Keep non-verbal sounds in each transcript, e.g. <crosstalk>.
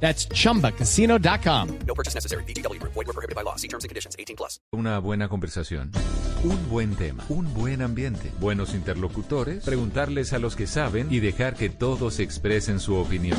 That's chumbacasino.com. No purchase necessary. BGW. Void were prohibited by law. See terms and conditions. 18 plus. Una buena conversación. Un buen tema. Un buen ambiente. Buenos interlocutores. Preguntarles a los que saben y dejar que todos expresen su opinión.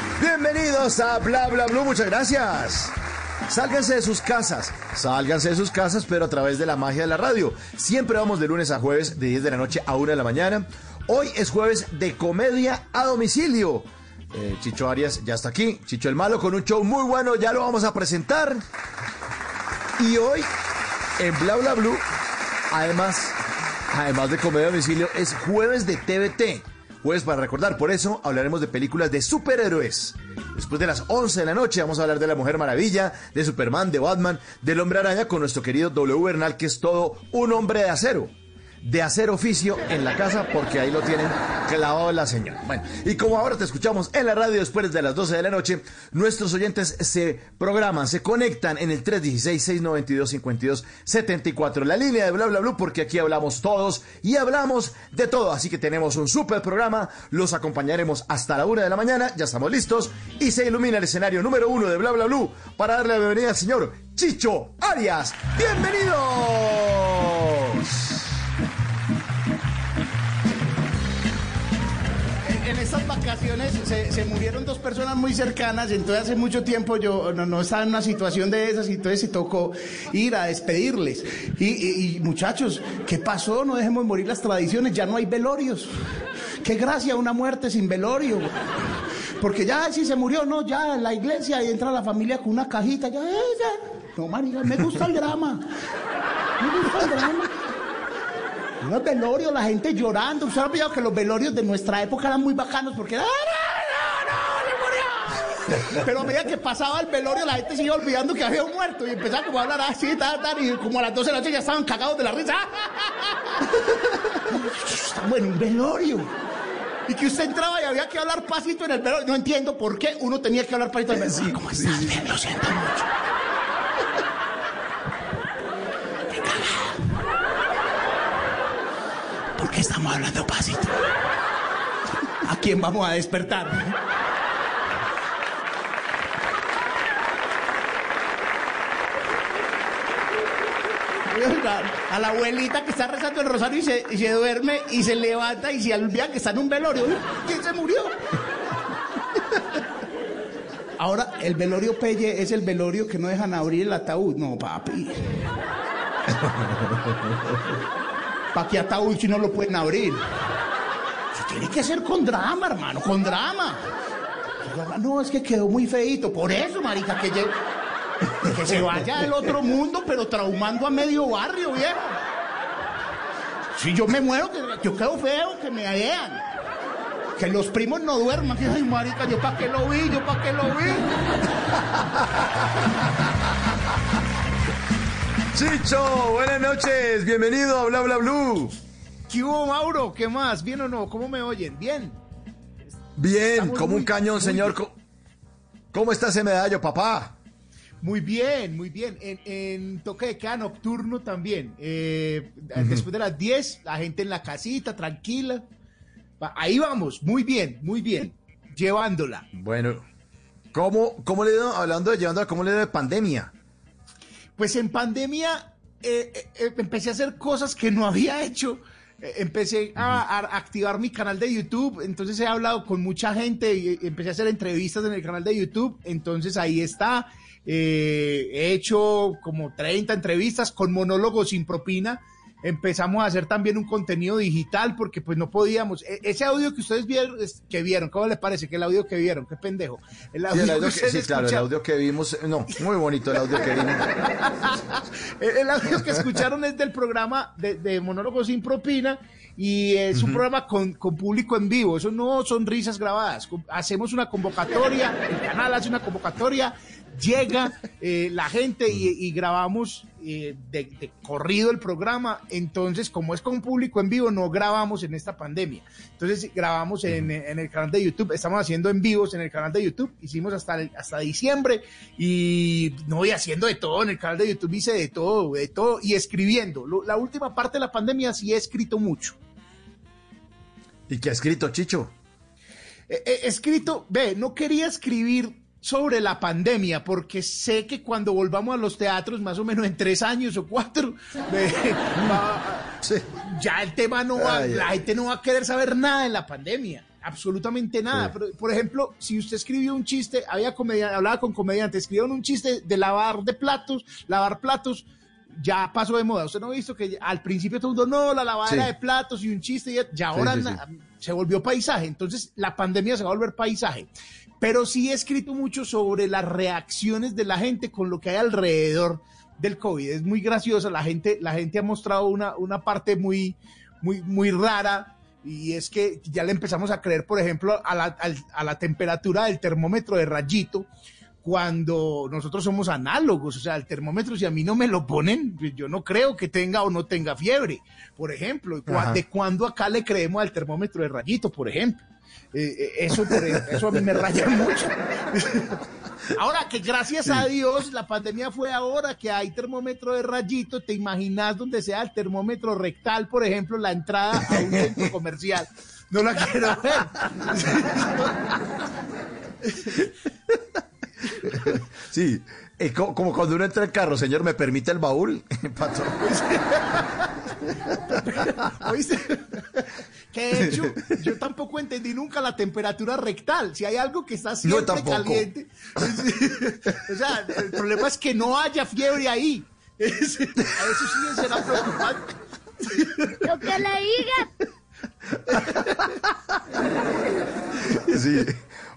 Bienvenidos a Bla Bla Blue, muchas gracias. Sálganse de sus casas, sálganse de sus casas, pero a través de la magia de la radio. Siempre vamos de lunes a jueves, de 10 de la noche a 1 de la mañana. Hoy es jueves de comedia a domicilio. Eh, Chicho Arias ya está aquí, Chicho el Malo con un show muy bueno, ya lo vamos a presentar. Y hoy, en Bla Bla Blue, además, además de comedia a domicilio, es jueves de TVT. Jueves para recordar, por eso hablaremos de películas de superhéroes. Después de las 11 de la noche vamos a hablar de la Mujer Maravilla, de Superman, de Batman, del Hombre Araña con nuestro querido W. Bernal, que es todo un hombre de acero de hacer oficio en la casa porque ahí lo tienen clavado la señora. Bueno, y como ahora te escuchamos en la radio después de las 12 de la noche, nuestros oyentes se programan, se conectan en el 316-692-5274, la línea de bla bla bla, porque aquí hablamos todos y hablamos de todo. Así que tenemos un super programa, los acompañaremos hasta la una de la mañana, ya estamos listos y se ilumina el escenario número uno de bla bla bla para darle la bienvenida al señor Chicho Arias. ¡Bienvenidos! En estas vacaciones se, murieron dos personas muy cercanas, entonces hace mucho tiempo yo no, estaba en una situación de esas y entonces se tocó ir a despedirles. Y, y, y, muchachos, ¿qué pasó? No dejemos morir las tradiciones, ya no hay velorios. Qué gracia una muerte sin velorio. Porque ya si se murió, no, ya en la iglesia y entra la familia con una cajita, ya, ya. No, marica, me gusta el drama. Me gusta el drama. Los velorios, la gente llorando. Usted ha olvidado que los velorios de nuestra época eran muy bacanos porque era. ¡No, no, no! ¡Se murió! <laughs> Pero a medida que pasaba el velorio, la gente se iba olvidando que había un muerto y empezaba como a hablar así, tal, tal, y como a las 12 de la noche ya estaban cagados de la risa. <laughs> Estamos en un velorio. Y que usted entraba y había que hablar pasito en el velorio. No entiendo por qué uno tenía que hablar pasito en el velorio. ¿Cómo estás? Bien, lo siento mucho. ¿Por qué estamos hablando pasito? ¿A quién vamos a despertar? A la abuelita que está rezando el rosario y se, y se duerme y se levanta y se olvida que está en un velorio. ¿Quién se murió? Ahora, el velorio Pelle es el velorio que no dejan abrir el ataúd. No, papi. ¿Para qué ataúd si no lo pueden abrir? Se tiene que hacer con drama, hermano, con drama. No, es que quedó muy feito. Por eso, marica, que, que se vaya del otro mundo, pero traumando a medio barrio, viejo. Si yo me muero, que yo quedo feo, que me vean. Que los primos no duerman. Ay, marica, yo para qué lo vi, yo para qué lo vi. Chicho, buenas noches, bienvenido a Bla Bla Blue. ¿Qué hubo, Mauro? ¿Qué más? ¿Bien o no? ¿Cómo me oyen? ¿Bien? Bien, Estamos como un cañón, señor. Bien. ¿Cómo está ese medallo, papá? Muy bien, muy bien. En, en toque de queda nocturno también. Eh, uh -huh. Después de las 10, la gente en la casita, tranquila. Ahí vamos, muy bien, muy bien. Llevándola. Bueno, ¿cómo, cómo le hablando de llevándola, cómo le de pandemia? Pues en pandemia eh, eh, empecé a hacer cosas que no había hecho. Eh, empecé a, a, activar mi canal de YouTube, entonces he hablado con mucha gente y empecé a hacer entrevistas en el canal de YouTube, entonces ahí está. eh, he hecho como 30 entrevistas con monólogos sin propina. Empezamos a hacer también un contenido digital porque pues no podíamos. E- ese audio que ustedes vieron, que vieron, ¿cómo le parece? Que el audio que vieron, qué pendejo. El Sí, audio, el que audio que- sí, claro, el audio que vimos, eh, no, muy bonito el audio que vimos. <laughs> El, el audio que escucharon es del programa de, de Monólogos sin propina y es un programa con, con público en vivo. Eso no son risas grabadas. Hacemos una convocatoria, el canal hace una convocatoria, llega eh, la gente y, y grabamos eh, de, de corrido el programa. Entonces, como es con público en vivo, no grabamos en esta pandemia. Entonces, grabamos en, en el canal de YouTube. Estamos haciendo en vivos en el canal de YouTube. Hicimos hasta, el- hasta diciembre y no voy haciendo de todo en el canal de YouTube. Hice de todo, de todo y escribiendo. Lo- la última parte de la pandemia sí he escrito mucho. ¿Y qué ha escrito Chicho? He, he escrito, ve, no quería escribir sobre la pandemia porque sé que cuando volvamos a los teatros, más o menos en tres años o cuatro, <laughs> ve, va- Sí. ya el tema no va, Ay, la gente no va a querer saber nada de la pandemia, absolutamente nada. Sí. Pero, por ejemplo, si usted escribió un chiste, había comedia, hablaba con comediantes, escribieron un chiste de lavar de platos, lavar platos. Ya pasó de moda. Usted no ha visto que al principio todo el mundo, no, la lavadera Sí. de platos y un chiste, y ya, ahora na- se volvió paisaje. Entonces, la pandemia se va a volver paisaje. Pero sí he escrito mucho sobre las reacciones de la gente con lo que hay alrededor del COVID. Es muy graciosa. La gente, la gente ha mostrado una, una parte muy, muy, muy rara. Y es que ya le empezamos a creer, por ejemplo, a la, a la temperatura del termómetro de rayito cuando nosotros somos análogos, o sea, el termómetro, si a mí no me lo ponen, pues yo no creo que tenga o no tenga fiebre, por ejemplo. ¿Y cua- Ajá. ¿De cuándo acá le creemos al termómetro de rayito, por ejemplo? Eh, eh, eso, por eso a mí me raya mucho. <laughs> Ahora que gracias a Dios la pandemia fue ahora que hay termómetro de rayito, te imaginas donde sea el termómetro rectal, por ejemplo, la entrada a un centro <laughs> comercial. No la quiero ver. <laughs> Sí, co- como cuando uno entra al carro, señor, ¿me permite el baúl? <laughs> Patrón. ¿Oíste? Que de hecho, yo tampoco entendí nunca la temperatura rectal. Si hay algo que está siempre caliente. o sea, el problema es que no haya fiebre ahí. A eso sí será preocupante. Lo que le diga. Sí.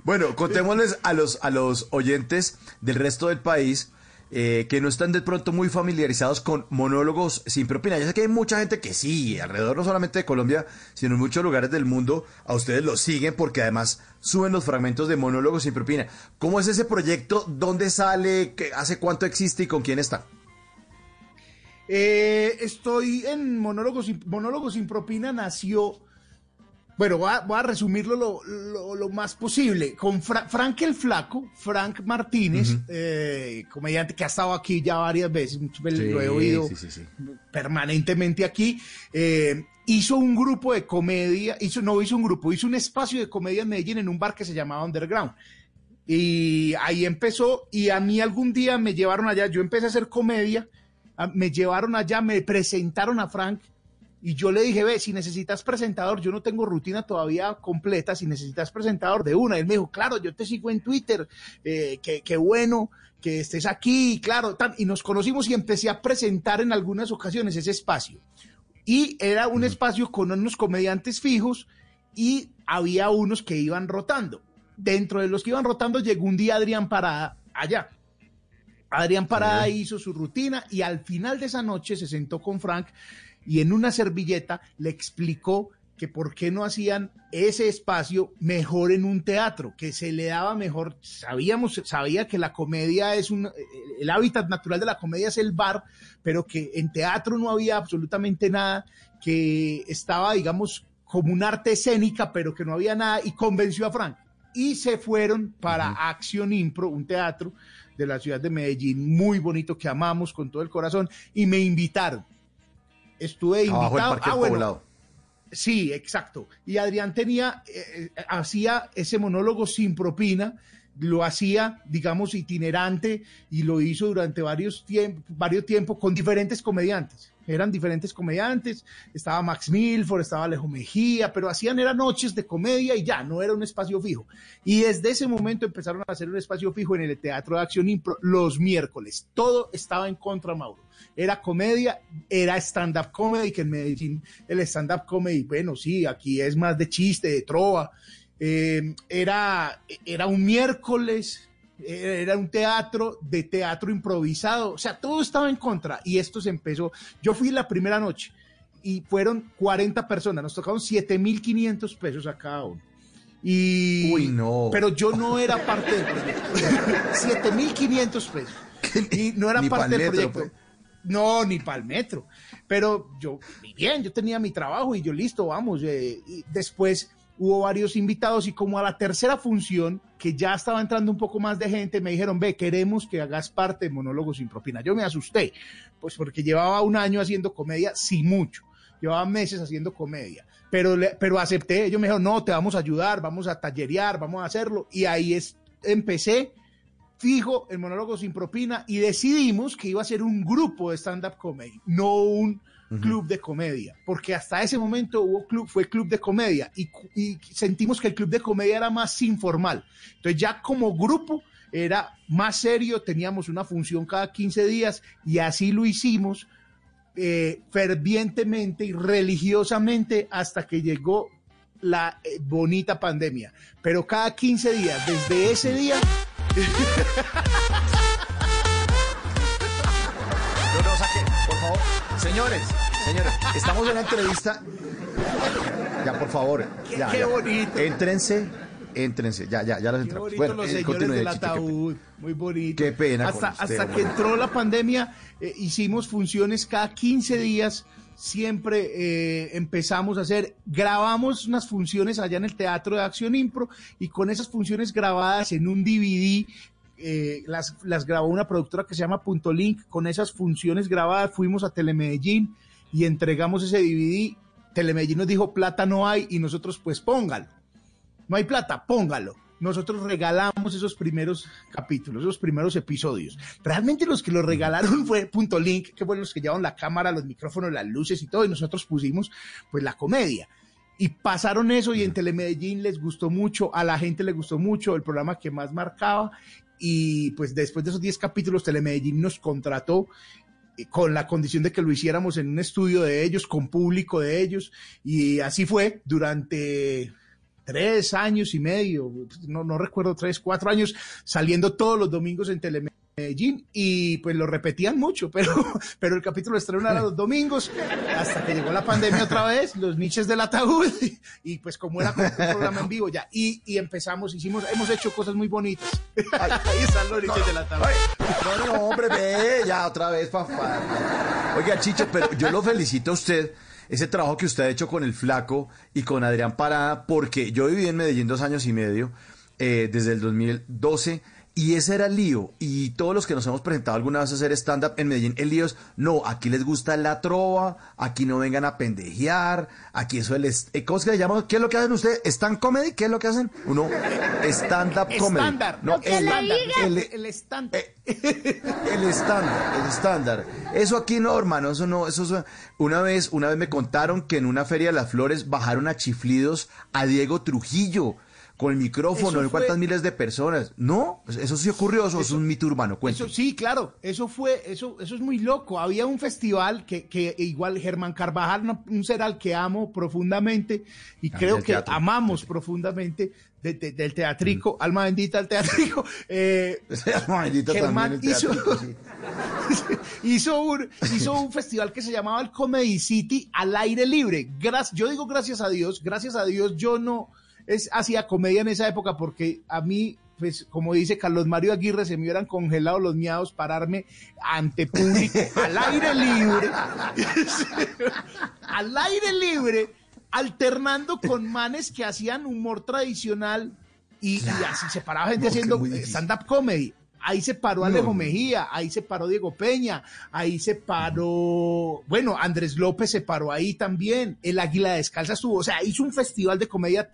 Bueno, contémosles a los, a los oyentes del resto del país eh, que no están de pronto muy familiarizados con monólogos sin propina. Ya sé que hay mucha gente que sí, alrededor no solamente de Colombia, sino en muchos lugares del mundo, a ustedes los siguen porque además suben los fragmentos de monólogos sin propina. ¿Cómo es ese proyecto? ¿Dónde sale? ¿Qué- ¿Hace cuánto existe y con quién está? Eh, estoy en Monólogos Monólogos sin propina, nació. Bueno, voy a, voy a resumirlo lo, lo- lo más posible. Con Fra- Frank el Flaco, Frank Martínez, eh, comediante que ha estado aquí ya varias veces, veces lo he oído sí, sí, sí. permanentemente aquí. eh, hizo un grupo de comedia, hizo, no hizo un grupo, hizo un espacio de comedia en Medellín en un bar que se llamaba Underground. Y ahí empezó, y a mí algún día me llevaron allá, yo empecé a hacer comedia, me llevaron allá, me presentaron a Frank, y yo le dije, ve, si necesitas presentador, yo no tengo rutina todavía completa, si necesitas presentador de una. Él me dijo, claro, yo te sigo en Twitter, eh, qué, qué bueno que estés aquí, claro, tan- y nos conocimos y empecé a presentar en algunas ocasiones ese espacio. Y era un espacio con unos comediantes fijos y había unos que iban rotando. Dentro de los que iban rotando llegó un día Adrián Parada allá. Adrián Parada hizo su rutina y al final de esa noche se sentó con Frank y en una servilleta le explicó que por qué no hacían ese espacio mejor en un teatro, que se le daba mejor, sabíamos, sabía que la comedia es un, el hábitat natural de la comedia es el bar, pero que en teatro no había absolutamente nada, que estaba, digamos, como un arte escénica, pero que no había nada, y convenció a Frank. Y se fueron para Acción Impro, un teatro de la ciudad de Medellín, muy bonito, que amamos con todo el corazón, y me invitaron. Estuve Abajo invitado. Ah, bueno. Sí, exacto. Y Adrián tenía, eh, eh, hacía ese monólogo sin propina, lo hacía, digamos, itinerante y lo hizo durante varios tiempos, varios tiempos con diferentes comediantes. Eran diferentes comediantes, estaba Max Milford, estaba Alejo Mejía, pero hacían eran noches de comedia y ya, no era un espacio fijo. Y desde ese momento empezaron a hacer un espacio fijo en el Teatro de Acción Impro los miércoles. Todo estaba en contra, Mauro. Era comedia, era stand-up comedy, que en Medellín el stand-up comedy, bueno, sí, aquí es más de chiste, de trova. Eh, era, era un miércoles, era un teatro de teatro improvisado, o sea, todo estaba en contra y esto se empezó. Yo fui la primera noche y fueron 40 personas, nos tocaron 7.500 pesos a cada uno. Y, Uy, no. Pero yo no era parte del proyecto. <laughs> 7.500 pesos. Y no era Ni parte del proyecto. pues. No, ni para el metro. Pero yo, bien, yo tenía mi trabajo y yo listo, vamos. eh, y después hubo varios invitados y como a la tercera función, que ya estaba entrando un poco más de gente, me dijeron, ve, queremos que hagas parte de Monólogos sin propina. Yo me asusté, pues porque llevaba un año haciendo comedia, sin mucho. Llevaba meses haciendo comedia, pero, pero acepté. Ellos me dijeron, no, te vamos a ayudar, vamos a tallerear, vamos a hacerlo. Y ahí es, empecé fijo el monólogo sin propina y decidimos que iba a ser un grupo de stand-up comedy, no un club de comedia, porque hasta ese momento hubo club, fue club de comedia y, sentimos que el club de comedia era más informal. Entonces ya como grupo era más serio, teníamos una función cada 15 días y así lo hicimos eh, fervientemente y religiosamente hasta que llegó la eh, bonita pandemia. Pero cada 15 días, desde ese día, <laughs> Señores, señores, estamos en la entrevista. Ya, por favor. Ya, qué ya. bonito. Éntrense, éntrense. Ya, ya, ya Qué entramos. bonito Bueno, los eh, señores del qué ataúd, muy bonito. Qué pena Hasta, con usted, hasta que entró la pandemia, eh, hicimos funciones cada 15 días. Siempre eh, empezamos a hacer, grabamos unas funciones allá en el Teatro de Acción Impro y con esas funciones grabadas en un DVD, eh, las, las grabó una productora que se llama Punto Link. Con esas funciones grabadas fuimos a Telemedellín y entregamos ese DVD. Telemedellín nos dijo, plata no hay y nosotros pues póngalo no hay plata, póngalo. Nosotros regalamos esos primeros capítulos, esos primeros episodios. Realmente los que lo regalaron fue Punto Link, que fueron los que llevaron la cámara, los micrófonos, las luces y todo, y nosotros pusimos pues la comedia. Y pasaron eso y en Telemedellín les gustó mucho, a la gente le gustó mucho, el programa que más marcaba. Y pues después de esos 10 capítulos, Telemedellín nos contrató eh, con la condición de que lo hiciéramos en un estudio de ellos, con público de ellos. Y así fue durante tres años y medio, no, no recuerdo, tres, cuatro años, saliendo todos los domingos en Telemedellín y pues lo repetían mucho, pero, <laughs> pero el capítulo estreno era los domingos, hasta que llegó la pandemia otra vez, los niches del ataúd, y, y, pues como era como un programa en vivo ya, y, y empezamos, hicimos, hemos hecho cosas muy bonitas. Ahí están los niches del ataúd. Ay, no, no, hombre, ve, ya otra vez, papá. Oiga, Chicho, pero yo lo felicito a usted, ese trabajo que usted ha hecho con el Flaco y con Adrián Parada, porque yo viví en Medellín dos años y medio, eh, desde el 2012, y ese era el lío. Y todos los que nos hemos presentado alguna vez a hacer stand-up en Medellín, el lío es, no, aquí les gusta la trova, aquí no vengan a pendejear, aquí eso es el... ¿Cómo es que le llaman? ¿Qué es lo que hacen ustedes? ¿Stand comedy? ¿Qué es lo que hacen? Uno, stand-up comedy. Estándar, No, el, estándar. <laughs> el estándar, el estándar. Eso aquí no, hermano, eso no, eso es- una vez, una vez me contaron que en una feria de las flores bajaron a chiflidos a Diego Trujillo con el micrófono, Eso cuántas fue- miles de personas. No, eso sí ocurrió, eso, es un mito urbano. Eso sí, claro, eso fue, eso, eso es muy loco. Había un festival que, que igual Germán Carvajal, un ser al que amo profundamente y Ah, creo del que teatro. amamos profundamente de- de- del teatrico, alma bendita al teatrico. <laughs> eh, Maldita Germán también el hizo, teatro, sí. <laughs> hizo, un, hizo un festival que se llamaba el Comedy City al aire libre. Gra- yo digo gracias a Dios, gracias a Dios yo no es, hacía comedia en esa época porque a mí, pues como dice Carlos Mario Aguirre, se me hubieran congelado los miados pararme ante público <laughs> al aire libre. <laughs> al aire libre, alternando con manes que hacían humor tradicional y, y así se paraba gente No, haciendo stand-up comedy. Ahí se paró Alejo Mejía, ahí se paró Diego Peña, ahí se paró, bueno, Andrés López se paró ahí también, el Águila Descalza estuvo, o sea, hizo un festival de comedia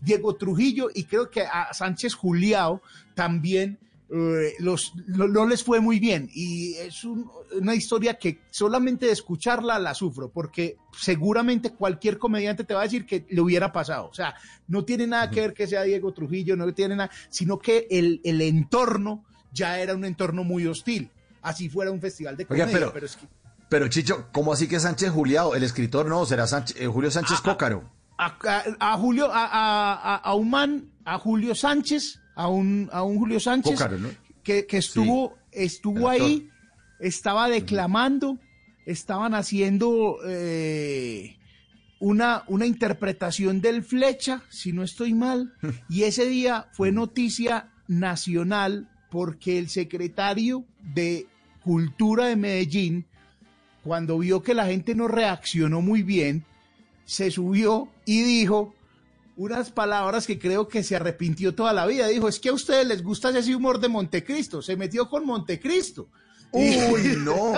Diego Trujillo y creo que a Sánchez Juliao también eh, los, no, no les fue muy bien. Y es un- una historia que solamente de escucharla la sufro, porque seguramente cualquier comediante te va a decir que le hubiera pasado. O sea, no tiene nada que ver que sea Diego Trujillo, no tiene nada, sino que el, el entorno ya era un entorno muy hostil. Así fuera un festival de Oiga, comedia, pero- pero es que Pero Chicho, ¿cómo así que Sánchez Juliado? El escritor no, será Sánchez- eh, Julio Sánchez Cócaro. A, a- a Julio, a, a- un man, a Julio Sánchez, a un, a un Julio Sánchez que, que estuvo, estuvo ahí, estaba declamando, estaban haciendo eh, una, una interpretación del flecha, si no estoy mal, <laughs> y ese día fue noticia nacional porque el secretario de Cultura de Medellín, cuando vio que la gente no reaccionó muy bien, se subió y dijo unas palabras que creo que se arrepintió toda la vida. Dijo, es que a ustedes les gusta ese humor de Montecristo. Se metió con Montecristo. Uy, <laughs> no.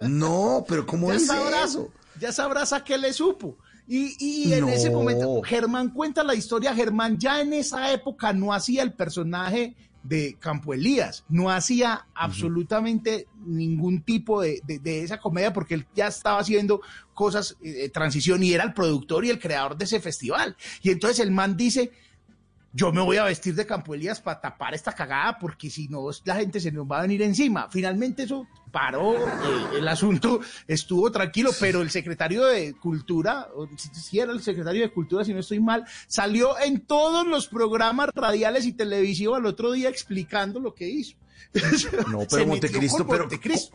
No, pero ¿cómo ya es sabrás, eso? ya sabrás a qué le supo. Y, y en No. ese momento, Germán cuenta la historia. Germán ya en esa época no hacía el personaje de Campo Elías, no hacía absolutamente ningún tipo de, de- de esa comedia porque él ya estaba haciendo cosas eh, de transición y era el productor y el creador de ese festival. Y entonces el man dice, yo me voy a vestir de Campo Elías para tapar esta cagada porque si no la gente se nos va a venir encima. Finalmente eso paró, eh, el asunto <laughs> estuvo tranquilo, pero el secretario de Cultura, o si, era el secretario de Cultura, si no estoy mal, salió en todos los programas radiales y televisivos al otro día explicando lo que hizo. <laughs> No, pero Montecristo, pero- Montecristo.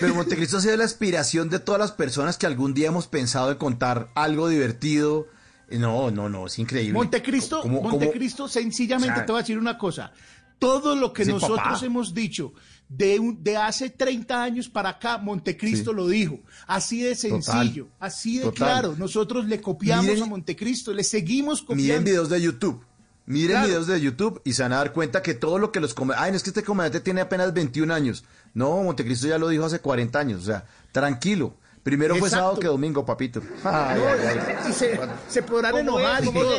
Pero Montecristo ha sido la aspiración de todas las personas que algún día hemos pensado en contar algo divertido. No, no, no, es increíble. Montecristo, ¿Cómo- cómo- Montecristo, sencillamente O sea, te voy a decir una cosa. Todo lo que nosotros papá. hemos dicho de, un- de hace 30 años para acá, Montecristo Sí. lo dijo. Así de sencillo, así de Total. claro. Nosotros le copiamos Miren- a Montecristo, le seguimos Miren copiando. videos de YouTube. Miren Claro. videos de YouTube y se van a dar cuenta que todo lo que los comediantes... Ay, no es que este comediante tiene apenas 21 años. No, Montecristo ya lo dijo hace 40 años. O sea, tranquilo. Primero fue Exacto. sábado que domingo, papito. Ay, <laughs> No, ay, ay. y se, se podrán enojar. y todo.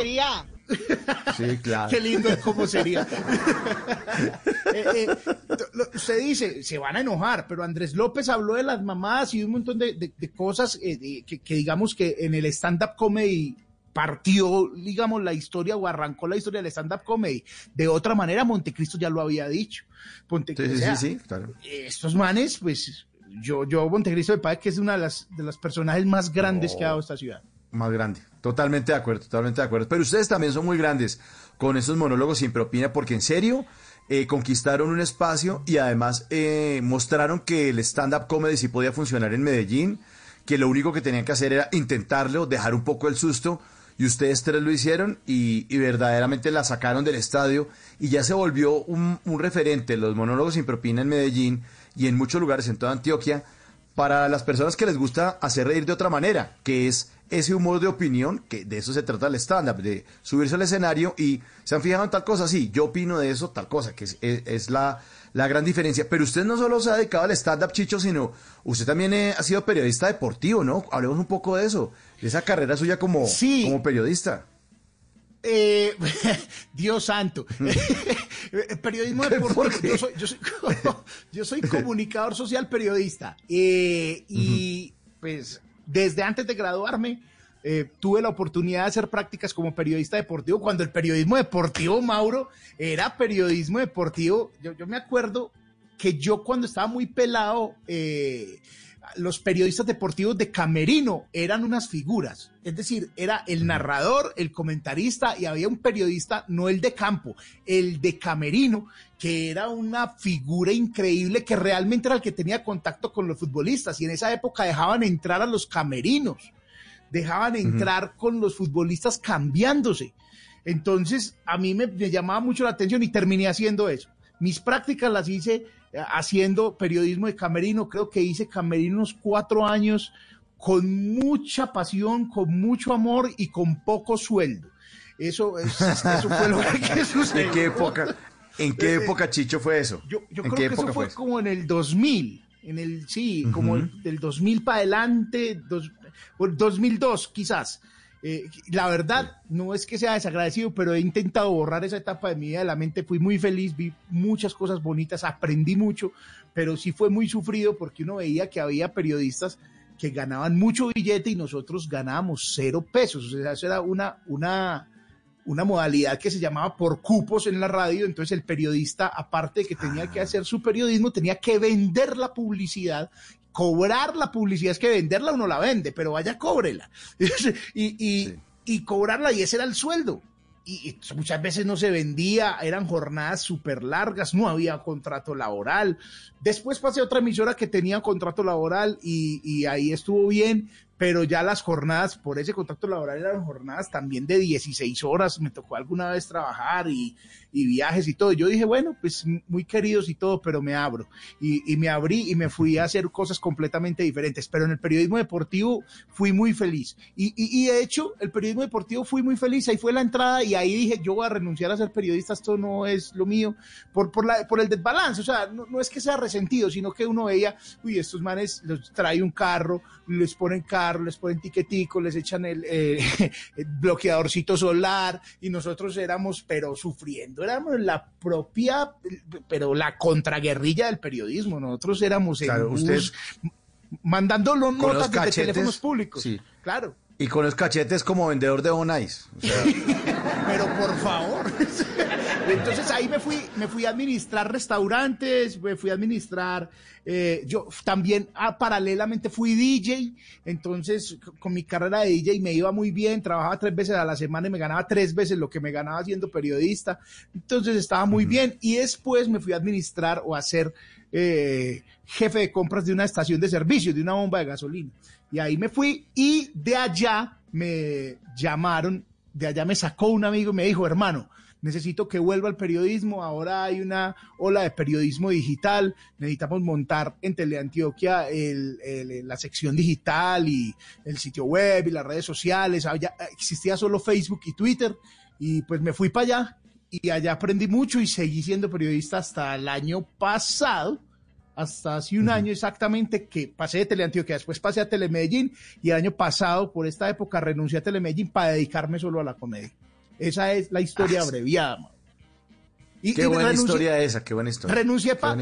<laughs> Sí, claro. Qué lindo es cómo sería. <laughs> Eh, eh, usted dice, se van a enojar, pero Andrés López habló de las mamadas y un montón de, de- de cosas eh, de- que, que digamos que en el stand-up comedy partió, digamos, la historia o arrancó la historia del stand-up comedy. De otra manera, Montecristo ya lo había dicho. Ponte- Sí, o sí, sea, sí, sí, claro. Estos manes, pues, yo, yo Montecristo me parece que es una de las, de los personajes más grandes que ha dado esta ciudad. Más grande. Totalmente de acuerdo, totalmente de acuerdo. Pero ustedes también son muy grandes con esos monólogos sin propina, porque en serio eh, conquistaron un espacio y además eh, mostraron que el stand-up comedy sí podía funcionar en Medellín, que lo único que tenían que hacer era intentarlo, dejar un poco el susto. Y ustedes tres lo hicieron y, y verdaderamente la sacaron del estadio y ya se volvió un, un referente, los monólogos sin propina en Medellín y en muchos lugares en toda Antioquia, para las personas que les gusta hacer reír de otra manera, que es ese humor de opinión, que de eso se trata el stand-up, de subirse al escenario y se han fijado en tal cosa, sí, yo opino de eso, tal cosa, que es, es- es la, la gran diferencia. Pero usted no solo se ha dedicado al stand-up, Chicho, sino usted también eh, ha sido periodista deportivo, ¿no? Hablemos un poco de eso, de esa carrera suya como, Sí. como periodista. Eh, <laughs> Dios santo. <laughs> Periodismo deportivo. Yo soy, yo soy, <laughs> yo soy comunicador social periodista. Eh, y pues desde antes de graduarme eh, tuve la oportunidad de hacer prácticas como periodista deportivo. Cuando el periodismo deportivo, Mauro, era periodismo deportivo. Yo, yo me acuerdo que yo cuando estaba muy pelado, eh, los periodistas deportivos de Camerino eran unas figuras. Es decir, era el narrador, el comentarista y había un periodista, no el de campo, el de Camerino, que era una figura increíble que realmente era el que tenía contacto con los futbolistas y en esa época dejaban entrar a los camerinos, dejaban entrar con los futbolistas cambiándose. Entonces, a mí me, me llamaba mucho la atención y terminé haciendo eso. Mis prácticas las hice haciendo periodismo de camerino. Creo que hice camerino unos cuatro años con mucha pasión, con mucho amor y con poco sueldo. Eso, es- eso fue lo que <laughs> <laughs> sucedió. ¿En qué época, en qué época, Chicho, fue eso? Yo, yo ¿En creo que eso fue eso? como en el 2000, en el, sí, como el- del 2000 para adelante, dos, o 2002 quizás. Eh, la verdad, no es que sea desagradecido, pero he intentado borrar esa etapa de mi vida de la mente. Fui muy feliz, vi muchas cosas bonitas, aprendí mucho, pero sí fue muy sufrido porque uno veía que había periodistas que ganaban mucho billete y nosotros ganábamos cero pesos. O sea, eso era una, una, una modalidad que se llamaba por cupos en la radio. Entonces el periodista, aparte de que tenía que hacer su periodismo, tenía que vender la publicidad cobrar la publicidad es que venderla uno la vende, pero vaya, cóbrela. <laughs> y, y, y cobrarla, y ese era el sueldo. Y, y muchas veces no se vendía, eran jornadas súper largas, no había contrato laboral. Después pasé a otra emisora que tenía contrato laboral y, y ahí estuvo bien, pero ya las jornadas por ese contrato laboral eran jornadas también de 16 horas, me tocó alguna vez trabajar y, y viajes y todo. Yo dije, bueno, pues muy queridos y todo, pero me abro. Y, y, me abrí y me fui a hacer cosas completamente diferentes. Pero en el periodismo deportivo fui muy feliz. Y, y de hecho, el periodismo deportivo fui muy feliz. Ahí fue la entrada y ahí dije, yo voy a renunciar a ser periodista, esto no es lo mío, por, por, la, por el desbalance. O sea, no, no es que sea resentido, sino que uno veía, uy, estos manes los trae un carro, les ponen carro, les ponen tiquetico, les echan el, eh, <laughs> el, bloqueadorcito solar y nosotros éramos, pero sufriendo, éramos la propia, pero la contraguerrilla del periodismo. Nosotros éramos Claro, bus, usted- mandando los Con los notas desde cachetes, teléfonos públicos. sí. Claro. Y con los cachetes como vendedor de Bonais. O sea, <laughs> pero por favor. Entonces ahí me fui, me fui a administrar restaurantes, me fui a administrar, eh, yo también ah, paralelamente fui DJ, entonces con mi carrera de DJ me iba muy bien, trabajaba tres veces a la semana y me ganaba tres veces lo que me ganaba siendo periodista, entonces estaba muy bien y después me fui a administrar o a ser eh, jefe de compras de una estación de servicio, de una bomba de gasolina. Y ahí me fui y de allá me llamaron, de allá me sacó un amigo y me dijo, hermano, necesito que vuelva al periodismo, ahora hay una ola de periodismo digital, necesitamos montar en Teleantioquia el, el- la sección digital y el sitio web y las redes sociales, Había- existía solo Facebook y Twitter, y pues me fui para allá y allá aprendí mucho y seguí siendo periodista hasta el año pasado, hasta hace un año exactamente que pasé de Teleantioquia, después pasé a Telemedellín y el año pasado, por esta época, renuncié a Telemedellín para dedicarme solo a la comedia. Esa es la historia Ah, abreviada. man. Y, qué y buena historia esa, qué buena historia. Renuncié para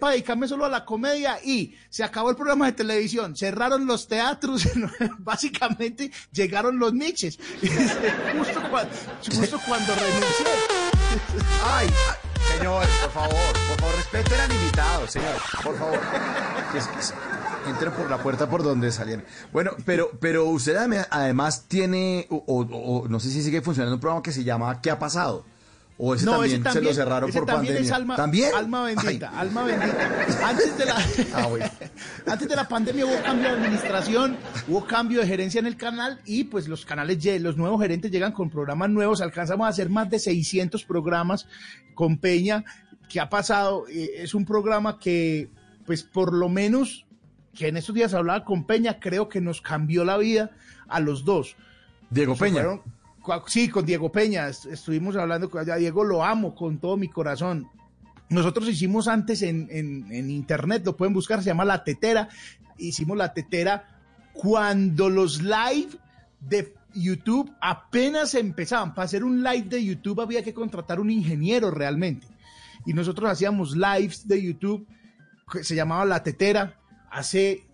pa dedicarme solo a la comedia y se acabó el programa de televisión, cerraron los teatros, <laughs> básicamente llegaron los niches. <laughs> justo, cuando, justo cuando renuncié. Ay, ay, señor, por favor, por favor, respeten al invitado, señor, por favor. Entren por la puerta por donde salieron. Bueno, pero, pero usted adem- además tiene, o, o- o no sé si sigue funcionando un programa que se llama ¿Qué ha pasado? O ese, No, también, ese se lo cerraron ese por también pandemia. es alma, ¿También? alma bendita, Ay, alma bendita. Antes de la, <laughs> Ah, bueno. <laughs> antes de la pandemia hubo cambio de administración, hubo cambio de gerencia en el canal y pues los canales, los nuevos gerentes llegan con programas nuevos, alcanzamos a hacer más de 600 programas con Peña. ¿Qué ha pasado? Eh, es un programa que pues por lo menos que en estos días hablaba con Peña, creo que nos cambió la vida a los dos. Diego Peña. fueron- sí, con Diego Peña. est- Estuvimos hablando con a Diego, lo amo con todo mi corazón. Nosotros hicimos antes en, en- en internet, lo pueden buscar, se llama La Tetera. Hicimos La Tetera cuando los live de YouTube apenas empezaban. Para hacer un live de YouTube había que contratar un ingeniero realmente. Y nosotros hacíamos lives de YouTube, que se llamaba La Tetera, hace,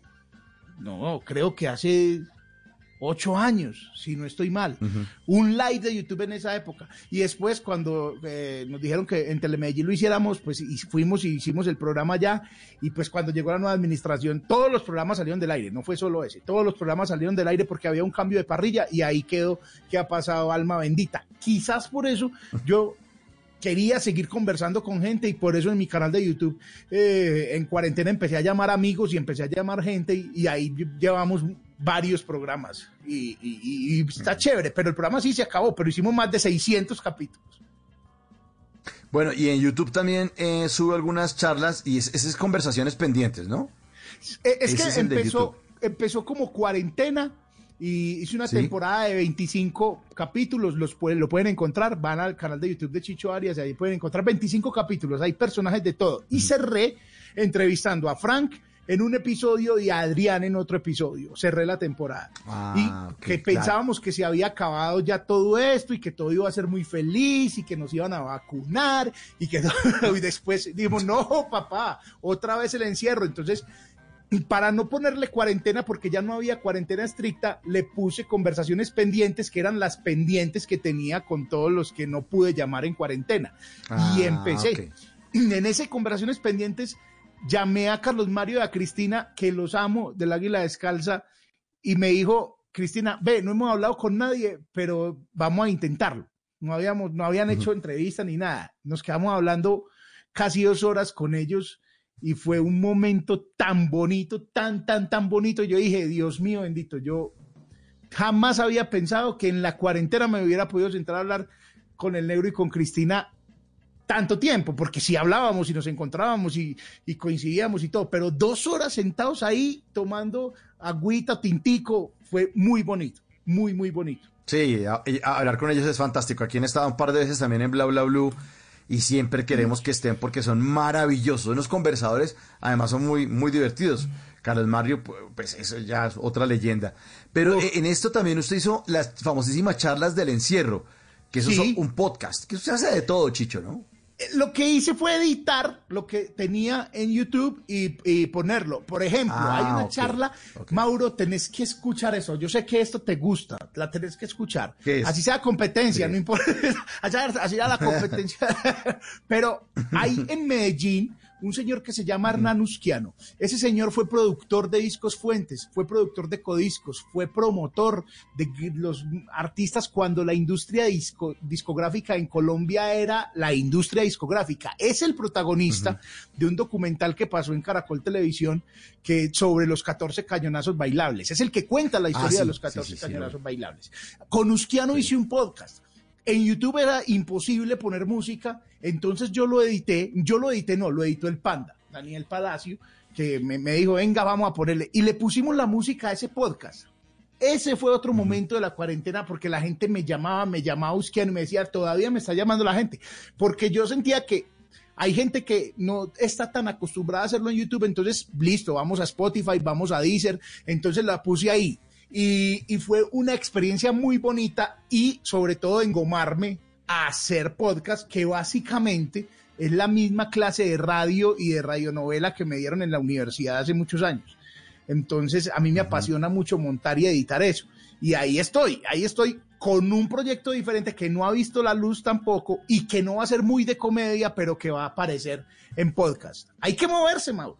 no, creo que hace ocho años, si no estoy mal. Un live de YouTube en esa época. Y después, cuando eh, nos dijeron que en Telemedellín lo hiciéramos, pues y fuimos y hicimos el programa ya. Y pues cuando llegó la nueva administración, todos los programas salieron del aire, no fue solo ese. Todos los programas salieron del aire porque había un cambio de parrilla y ahí quedó que ha pasado alma bendita. Quizás por eso yo quería seguir conversando con gente y por eso en mi canal de YouTube eh, en cuarentena empecé a llamar amigos y empecé a llamar gente y, y ahí llevamos varios programas y, y- y- y está chévere, pero el programa sí se acabó, pero hicimos más de 600 capítulos. Bueno, y en YouTube también eh, sube algunas charlas y es- esas conversaciones pendientes, ¿no? Es que es empezó, empezó como cuarentena y hice una Sí. temporada de 25 capítulos, los pueden, lo pueden encontrar, van al canal de YouTube de Chicho Arias y ahí pueden encontrar 25 capítulos, hay personajes de todo. Y cerré entrevistando a Frank, en un episodio y a Adrián en otro episodio. Cerré la temporada. Ah, y que claro. pensábamos que se había acabado ya todo esto y que todo iba a ser muy feliz y que nos iban a vacunar y que <laughs> y después dijimos, no, papá, otra vez el encierro. Entonces, para no ponerle cuarentena, porque ya no había cuarentena estricta, le puse conversaciones pendientes, que eran las pendientes que tenía con todos los que no pude llamar en cuarentena. y Ah, empecé. <clears throat> En ese conversaciones pendientes, llamé a Carlos Mario y a Cristina, que los amo, del Águila Descalza, y me dijo, Cristina, ve, no hemos hablado con nadie, pero vamos a intentarlo. No, habíamos, no habían hecho entrevista ni nada. Nos quedamos hablando casi dos horas con ellos y fue un momento tan bonito, tan, tan, tan bonito. Yo dije, Dios mío bendito, yo jamás había pensado que en la cuarentena me hubiera podido sentar a hablar con el negro y con Cristina tanto tiempo, porque si hablábamos y nos encontrábamos y, y coincidíamos y todo, pero dos horas sentados ahí tomando agüita, tintico, fue muy bonito, muy, muy bonito. Sí, a- a- hablar con ellos es fantástico. Aquí han estado un par de veces también en Bla Bla Blue y siempre queremos que estén porque son maravillosos. Unos conversadores, además son muy, muy divertidos. Carlos Mario, pu- pues eso ya es otra leyenda. Pero eh, en esto también usted hizo las famosísimas charlas del encierro, que eso Sí. es un podcast, que usted hace de todo, Chicho, ¿no? Lo que hice fue editar lo que tenía en YouTube y, y ponerlo. Por ejemplo, Ah, hay una ok, charla. Mauro, tenés que escuchar eso. Yo sé que esto te gusta, la tenés que escuchar. Así sea competencia, Sí. no importa. <laughs> Así sea la <laughs> competencia. <laughs> Pero hay en Medellín un señor que se llama Hernán Usquiano. Ese señor fue productor de Discos Fuentes, fue productor de Codiscos, fue promotor de los artistas cuando la industria disco- discográfica en Colombia era la industria discográfica. Es el protagonista de un documental que pasó en Caracol Televisión que sobre los 14 cañonazos bailables. Es el que cuenta la historia Ah, sí, de los sí, 14 sí, sí, cañonazos bailables. Con Usquiano hice un podcast. En YouTube era imposible poner música, entonces yo lo edité, yo lo edité, no, lo editó el Panda, Daniel Palacio, que me, me dijo, venga, vamos a ponerle, y le pusimos la música a ese podcast. Ese fue otro momento de la cuarentena porque la gente me llamaba, me llamaba Usquiano y me decía, todavía me está llamando la gente, porque yo sentía que hay gente que no está tan acostumbrada a hacerlo en YouTube, entonces listo, vamos a Spotify, vamos a Deezer, entonces la puse ahí. Y, y fue una experiencia muy bonita y sobre todo engomarme a hacer podcast que básicamente es la misma clase de radio y de radionovela que me dieron en la universidad hace muchos años. Entonces a mí me apasiona mucho montar y editar eso. Y ahí estoy, ahí estoy con un proyecto diferente que no ha visto la luz tampoco y que no va a ser muy de comedia, pero que va a aparecer en podcast. Hay que moverse, Mauro.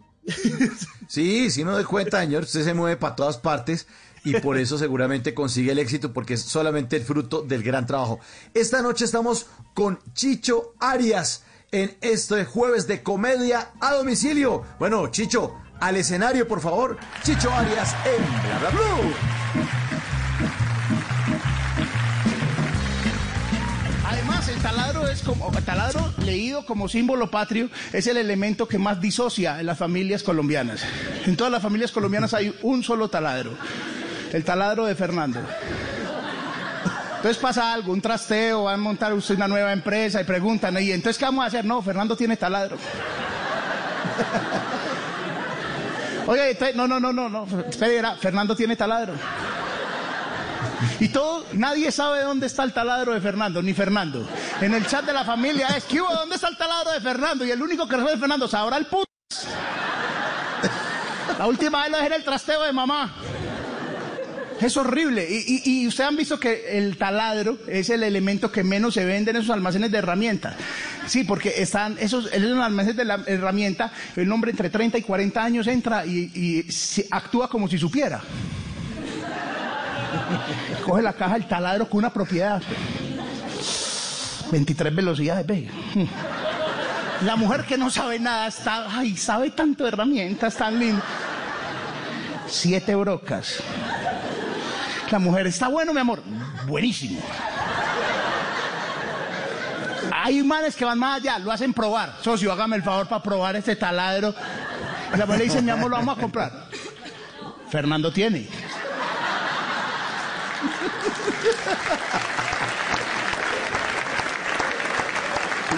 Sí, si no de cuenta, señor, usted se mueve para todas partes y por eso seguramente consigue el éxito porque es solamente el fruto del gran trabajo. Esta noche estamos con Chicho Arias en este jueves de comedia a domicilio. Bueno, Chicho, al escenario, por favor. Chicho Arias en Bla Bla Blue. Además, el taladro es como el taladro leído como símbolo patrio es el elemento que más disocia en las familias colombianas. En todas las familias colombianas hay un solo taladro, el taladro de Fernando. Entonces pasa algo, un trasteo, van a montar usted una nueva empresa y preguntan, ¿y entonces qué vamos a hacer? No, Fernando tiene taladro. Oye, no, no, no, no, no, espera, Fernando tiene taladro. Y todo, nadie sabe dónde está el taladro de Fernando, ni Fernando. En el chat de la familia es, ¿qué hubo? ¿Dónde está el taladro de Fernando? Y el único que sabe es Fernando, sabrá el puto. La última vez lo dejé en el trasteo de mamá. Es horrible. Y, y, ustedes han visto que el taladro es el elemento que menos se vende en esos almacenes de herramientas. Sí, porque están esos, esos almacenes de la herramienta, el hombre entre 30 y 40 años entra y, actúa como si supiera. <laughs> Coge la caja del taladro con una propiedad. 23 velocidades, ve. <laughs> La mujer que no sabe nada está, ay, sabe tanto de herramientas tan lindas. Siete brocas. La mujer está bueno, mi amor. Buenísimo. Hay manes que van más allá, lo hacen probar. Socio, hágame el favor para probar este taladro. La mujer le dice, mi amor, lo vamos a comprar. Fernando tiene.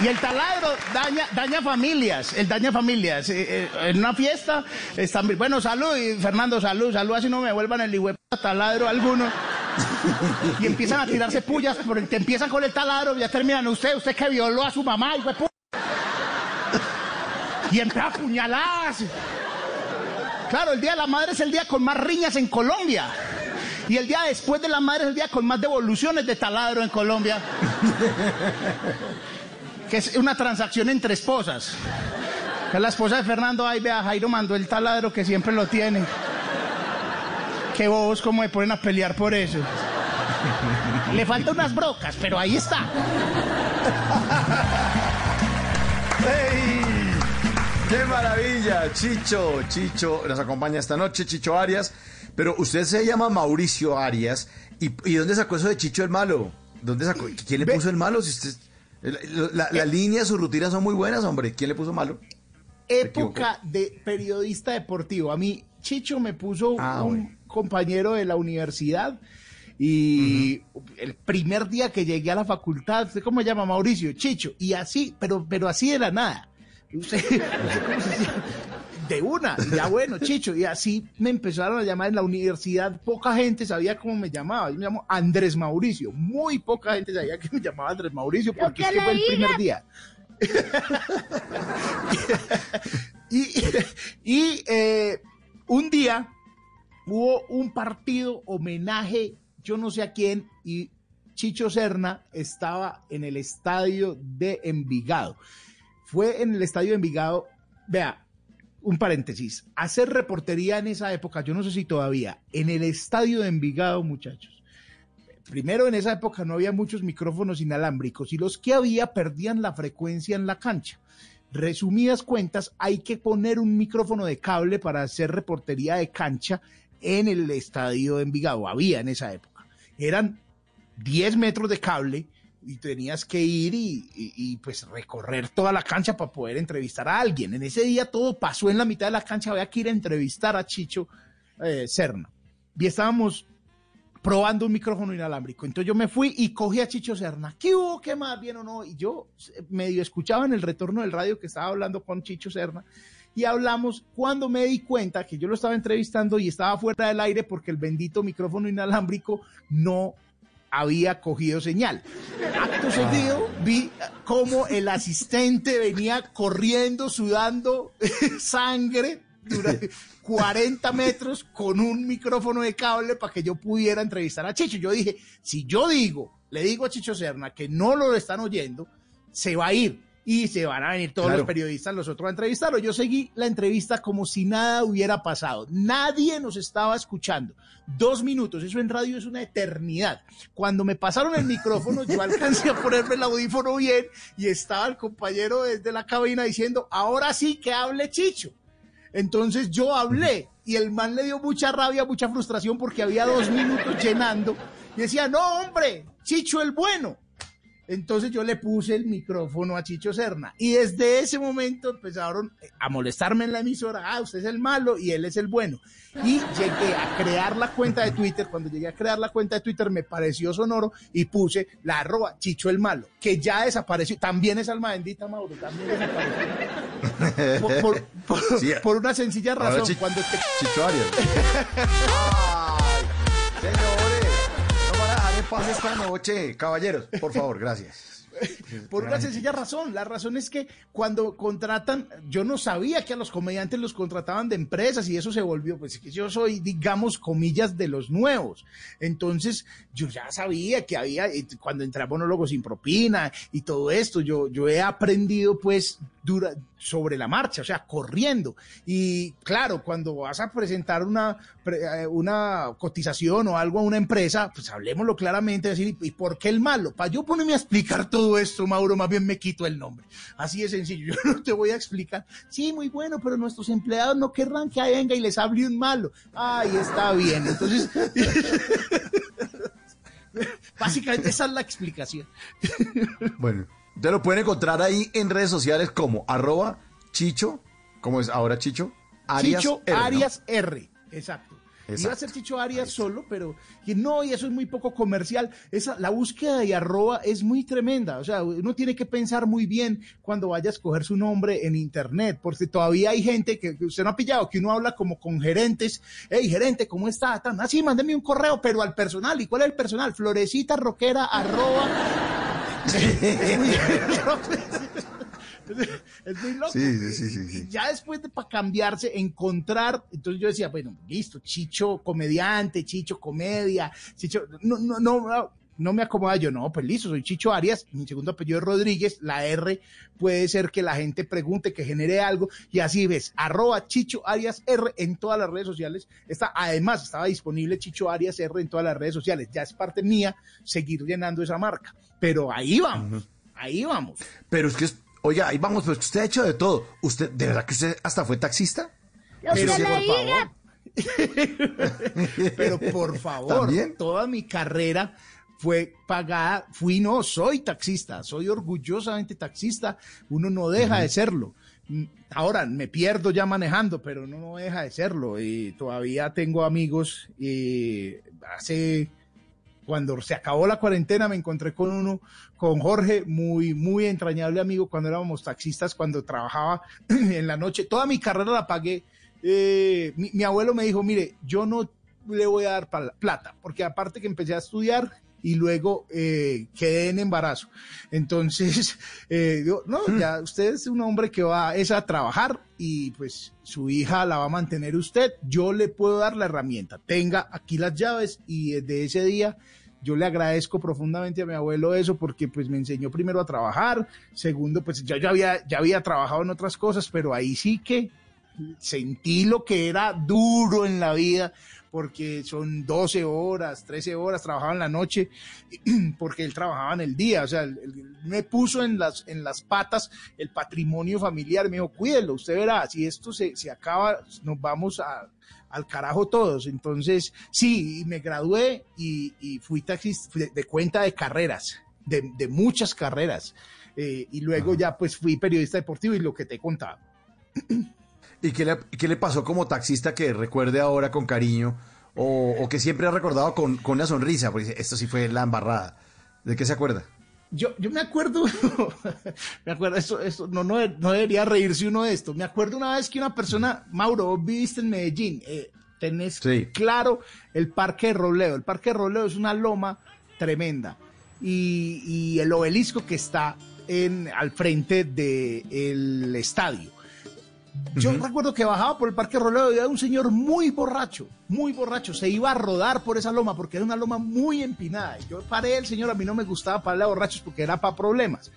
Y el taladro daña, daña familias, el daña familias. Eh, eh, en una fiesta, están, bueno, salud, Fernando, salud, salud, así no me vuelvan el hijo taladro alguno. Y empiezan a tirarse pullas, porque te empiezan con el taladro, ya terminan usted, usted que violó a su mamá, hijo de pu- Y empieza a puñaladas. Claro, el Día de la Madre es el día con más riñas en Colombia. Y el día después de la madre es el día con más devoluciones de taladro en Colombia. Que es una transacción entre esposas. Que la esposa de Fernando, ay, vea, Jairo mandó el taladro que siempre lo tiene. Qué bobos como me ponen a pelear por eso. Le faltan unas brocas, pero ahí está. ¡Ey! ¡Qué maravilla! Chicho, Chicho nos acompaña esta noche, Chicho Arias. Pero usted se llama Mauricio Arias. ¿Y, y dónde sacó eso de Chicho el malo? ¿Dónde sacó? ¿Quién le puso el malo? Si usted, la, la- la línea, sus rutinas son muy buenas, hombre. ¿Quién le puso malo? Época de periodista deportivo. A mí, Chicho me puso Ah, un bueno. compañero de la universidad. Y el primer día que llegué a la facultad, ¿usted cómo se llama? Mauricio, Chicho. Y así, pero, pero así de la nada. <laughs> Usted. De una, y ya bueno, Chicho. Y así me empezaron a llamar en la universidad. Poca gente sabía cómo me llamaba. Yo me llamo Andrés Mauricio. Muy poca gente sabía que me llamaba Andrés Mauricio porque es que fue el primer día. Y, y, eh, un día hubo un partido homenaje, yo no sé a quién, y Chicho Serna estaba en el estadio de Envigado. Fue en el estadio de Envigado, vea, un paréntesis, hacer reportería en esa época, yo no sé si todavía, en el estadio de Envigado, muchachos. Primero, en esa época no había muchos micrófonos inalámbricos y los que había perdían la frecuencia en la cancha. Resumidas cuentas, hay que poner un micrófono de cable para hacer reportería de cancha en el estadio de Envigado. Había en esa época. Eran 10 metros de cable y tenías que ir y, pues recorrer toda la cancha para poder entrevistar a alguien. En ese día todo pasó en la mitad de la cancha, había que ir a entrevistar a Chicho eh, Serna. Y estábamos probando un micrófono inalámbrico. Entonces yo me fui y cogí a Chicho Serna. ¿Qué hubo? ¿Qué más? ¿Bien o no? Y yo eh, medio escuchaba en el retorno del radio que estaba hablando con Chicho Serna. Y hablamos cuando me di cuenta que yo lo estaba entrevistando y estaba fuera del aire porque el bendito micrófono inalámbrico no había cogido señal. Acto seguido vi cómo el asistente venía corriendo, sudando <laughs> sangre durante 40 metros con un micrófono de cable para que yo pudiera entrevistar a Chicho. Yo dije, si yo digo, le digo a Chicho Serna que no lo están oyendo, se va a ir y se van a venir todos Claro. los periodistas, los otros a entrevistarlo. Yo seguí la entrevista como si nada hubiera pasado. Nadie nos estaba escuchando. Dos minutos, eso en radio es una eternidad. Cuando me pasaron el micrófono, yo alcancé a ponerme el audífono bien y estaba el compañero desde la cabina diciendo, ahora sí que hable Chicho. Entonces yo hablé y el man le dio mucha rabia, mucha frustración porque había dos minutos llenando y decía, no hombre, Chicho el bueno. Entonces yo le puse el micrófono a Chicho Serna y desde ese momento empezaron a molestarme en la emisora, ah, usted es el malo y él es el bueno. Y llegué a crear la cuenta de Twitter, cuando llegué a crear la cuenta de Twitter me pareció sonoro y puse la arroba Chicho el malo, que ya desapareció, también es alma bendita Mauro, también desapareció. Por, por- por- Sí. por una sencilla razón, cuando te Chicho Arias. <laughs> Paz esta noche. Caballeros, por favor, gracias. <laughs> Por una sencilla razón. La razón es que cuando contratan, yo no sabía que a los comediantes los contrataban de empresas y eso se volvió, pues yo soy, digamos, comillas de los nuevos. Entonces, yo ya sabía que había, cuando entré a monólogos sin propina y todo esto, yo, yo he aprendido pues dura, sobre la marcha, o sea, corriendo. Y claro, cuando vas a presentar una, eh, una cotización o algo a una empresa, pues hablemoslo claramente, decir, ¿y por qué el malo? Para yo ponerme a explicar todo esto, Mauro, más bien me quito el nombre. Así de sencillo, <laughs> yo no te voy a explicar. Sí, muy bueno, pero nuestros empleados no querrán que venga y les hable un malo. Ay, está bien. Entonces, <laughs> básicamente esa es la explicación. Bueno, te lo pueden encontrar ahí en redes sociales como arroba Chicho, como es ahora Chicho, Arias Chicho R, ¿no? Arias R, exacto. Iba a Exacto. ser Chicho Arias solo, pero que no, y eso es muy poco comercial. Esa, la búsqueda de arroba es muy tremenda. O sea, uno tiene que pensar muy bien cuando vaya a escoger su nombre en internet, porque todavía hay gente que, que usted no ha pillado, que uno habla como con gerentes. Hey, gerente, ¿cómo está? Tan, así, mándeme un correo, pero al personal. ¿Y cuál es el personal? Florecita roquera arroba. <laughs> <laughs> <laughs> es muy loco. Sí, sí, sí, Ya después de para cambiarse, encontrar, entonces yo decía, bueno, listo, Chicho comediante, Chicho comedia, Chicho, no, no, no, no, no me acomoda yo, no, pues listo, soy Chicho Arias, mi segundo apellido es Rodríguez, la R puede ser que la gente pregunte, que genere algo, y así ves, arroba Chicho Arias R en todas las redes sociales, está, además estaba disponible Chicho Arias R en todas las redes sociales, ya es parte mía seguir llenando esa marca, pero ahí vamos, ahí vamos. Pero es que, es- oiga, ahí vamos, pues usted ha hecho de todo. ¿Usted, de verdad que usted hasta fue taxista? Lo que Pero le por diga. <laughs> Pero por favor, ¿También? toda mi carrera fue pagada, fui no, soy taxista, soy orgullosamente taxista, uno no deja de serlo. Mm, Ahora me pierdo ya manejando, pero uno no deja de serlo. Y todavía tengo amigos. Y hace cuando se acabó la cuarentena me encontré con uno, con Jorge, muy, muy entrañable amigo cuando éramos taxistas, cuando trabajaba <clears throat> en la noche. Toda mi carrera la pagué. Eh, mi, mi abuelo me dijo, mire, yo no le voy a dar plata, porque aparte que empecé a estudiar y luego eh, quedé en embarazo. Entonces, <laughs> eh, digo, no, ya usted es un hombre que va es a trabajar y pues su hija la va a mantener usted. Yo le puedo dar la herramienta. Tenga aquí las llaves y desde ese día yo le agradezco profundamente a mi abuelo eso porque pues me enseñó primero a trabajar, segundo pues yo ya había, ya había trabajado en otras cosas, pero ahí sí que sentí lo que era duro en la vida porque son 12 horas, 13 horas, trabajaba en la noche, <clears throat> porque él trabajaba en el día, o sea, él me puso en las, en las patas el patrimonio familiar, me dijo, cuídelo, usted verá, si esto se, se acaba, nos vamos a, al carajo todos. Entonces, sí, me gradué y, y fui taxista fui de, cuenta de carreras, de, de muchas carreras, eh, y luego ya pues fui periodista deportivo y lo que te he contado. ¿Y qué le, qué le pasó como taxista que recuerde ahora con cariño o, o que siempre ha recordado con, con una sonrisa? Porque esto sí fue la embarrada. ¿De qué se acuerda? Yo, yo me acuerdo, <laughs> me acuerdo, eso, eso, no, no, no debería reírse uno de esto. Me acuerdo una vez que una persona, Mauro, vos viviste en Medellín, eh, tenés Sí. claro el Parque de Robleo. El Parque de Robleo es una loma tremenda. Y, y el obelisco que está en, al frente del estadio. Yo recuerdo que bajaba por el Parque Roleo y había un señor muy borracho, muy borracho. Se iba a rodar por esa loma porque era una loma muy empinada. Y Yo paré, el señor, a mí no me gustaba pararle a borrachos porque era para problemas.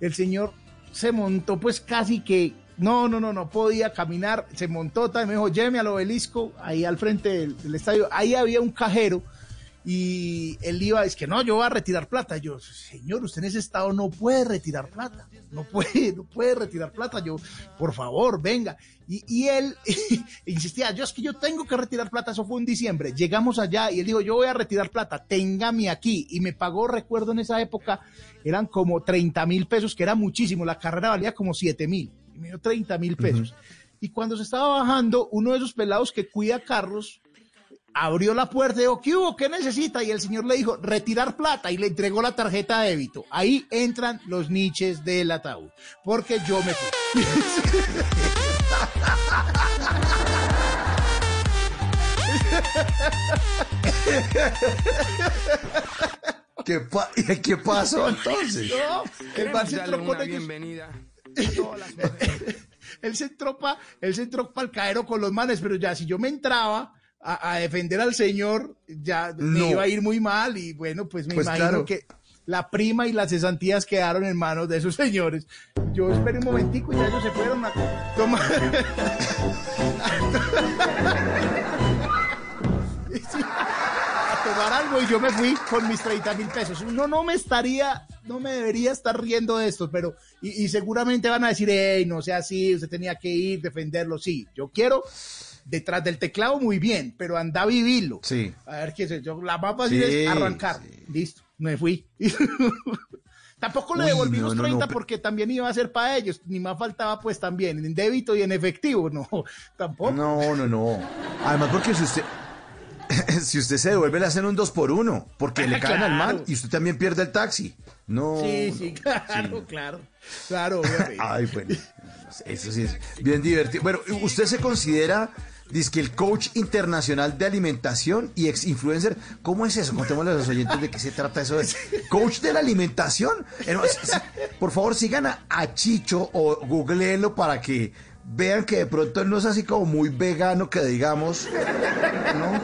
El señor se montó pues casi que, no, no, no, no podía caminar. Se montó, tal, me dijo, lléveme al obelisco, ahí al frente del, del estadio. Ahí había un cajero y él iba, es que no, yo voy a retirar plata. Yo, señor, usted en ese estado no puede retirar plata, no puede, no puede retirar plata. Yo, por favor, venga. Y, y él <laughs> insistía, yo es que yo tengo que retirar plata, eso fue en diciembre. Llegamos allá y él dijo, yo voy a retirar plata, téngame aquí. Y me pagó, recuerdo en esa época, eran como 30 mil pesos, que era muchísimo, la carrera valía como 7 mil, y me dio 30 mil pesos. Y cuando se estaba bajando, uno de esos pelados que cuida carros, abrió la puerta y dijo, ¿qué hubo? ¿Qué necesita? Y el señor le dijo, retirar plata y le entregó la tarjeta de débito. Ahí entran los niches del ataúd, porque yo me fui. <laughs> ¿Qué, pa- ¿Qué pasó entonces? No, el man se entró con una ellos. bienvenida a todas las mujeres. él se entró pa, él se entró pa'l caero con los manes, pero ya si yo me entraba a, a defender al señor, ya me No. iba a ir muy mal y bueno, pues me Pues imagino claro. que la prima y las cesantías quedaron en manos de esos <laughs> señores. Yo esperé un momentico y ya ellos se fueron a tomar. <laughs> A tomar algo y yo me fui con mis 30 mil pesos. Uno no me estaría, no me debería estar riendo de esto, pero y, y seguramente van a decir, hey, no sea así, usted tenía que ir, defenderlo. Sí, yo quiero detrás del teclado muy bien, pero anda a vivirlo. Sí. A ver qué sé yo. La más fácil Sí, es arrancar. Listo, me fui. <laughs> Tampoco le Uy, devolví no, los no, 30 no, pe- porque también iba a ser para ellos. Ni más faltaba pues también en débito y en efectivo. No, <laughs> tampoco. No, no, no. Además, porque si usted, <laughs> si usted se devuelve le hacen un dos por uno, porque le caen al man y usted también pierde el taxi. No. Sí, sí, claro, sí. claro. Claro, obviamente. Ay, bueno. Eso sí es bien divertido. Bueno, ¿usted se considera que el coach internacional de alimentación y ex influencer? ¿Cómo es eso? Contémosle a los oyentes de qué se trata eso. de ¿Coach de la alimentación? Eh. Por favor, sigan a, a Chicho o googleenlo para que vean que de pronto él no es así como muy vegano que digamos. ¿no?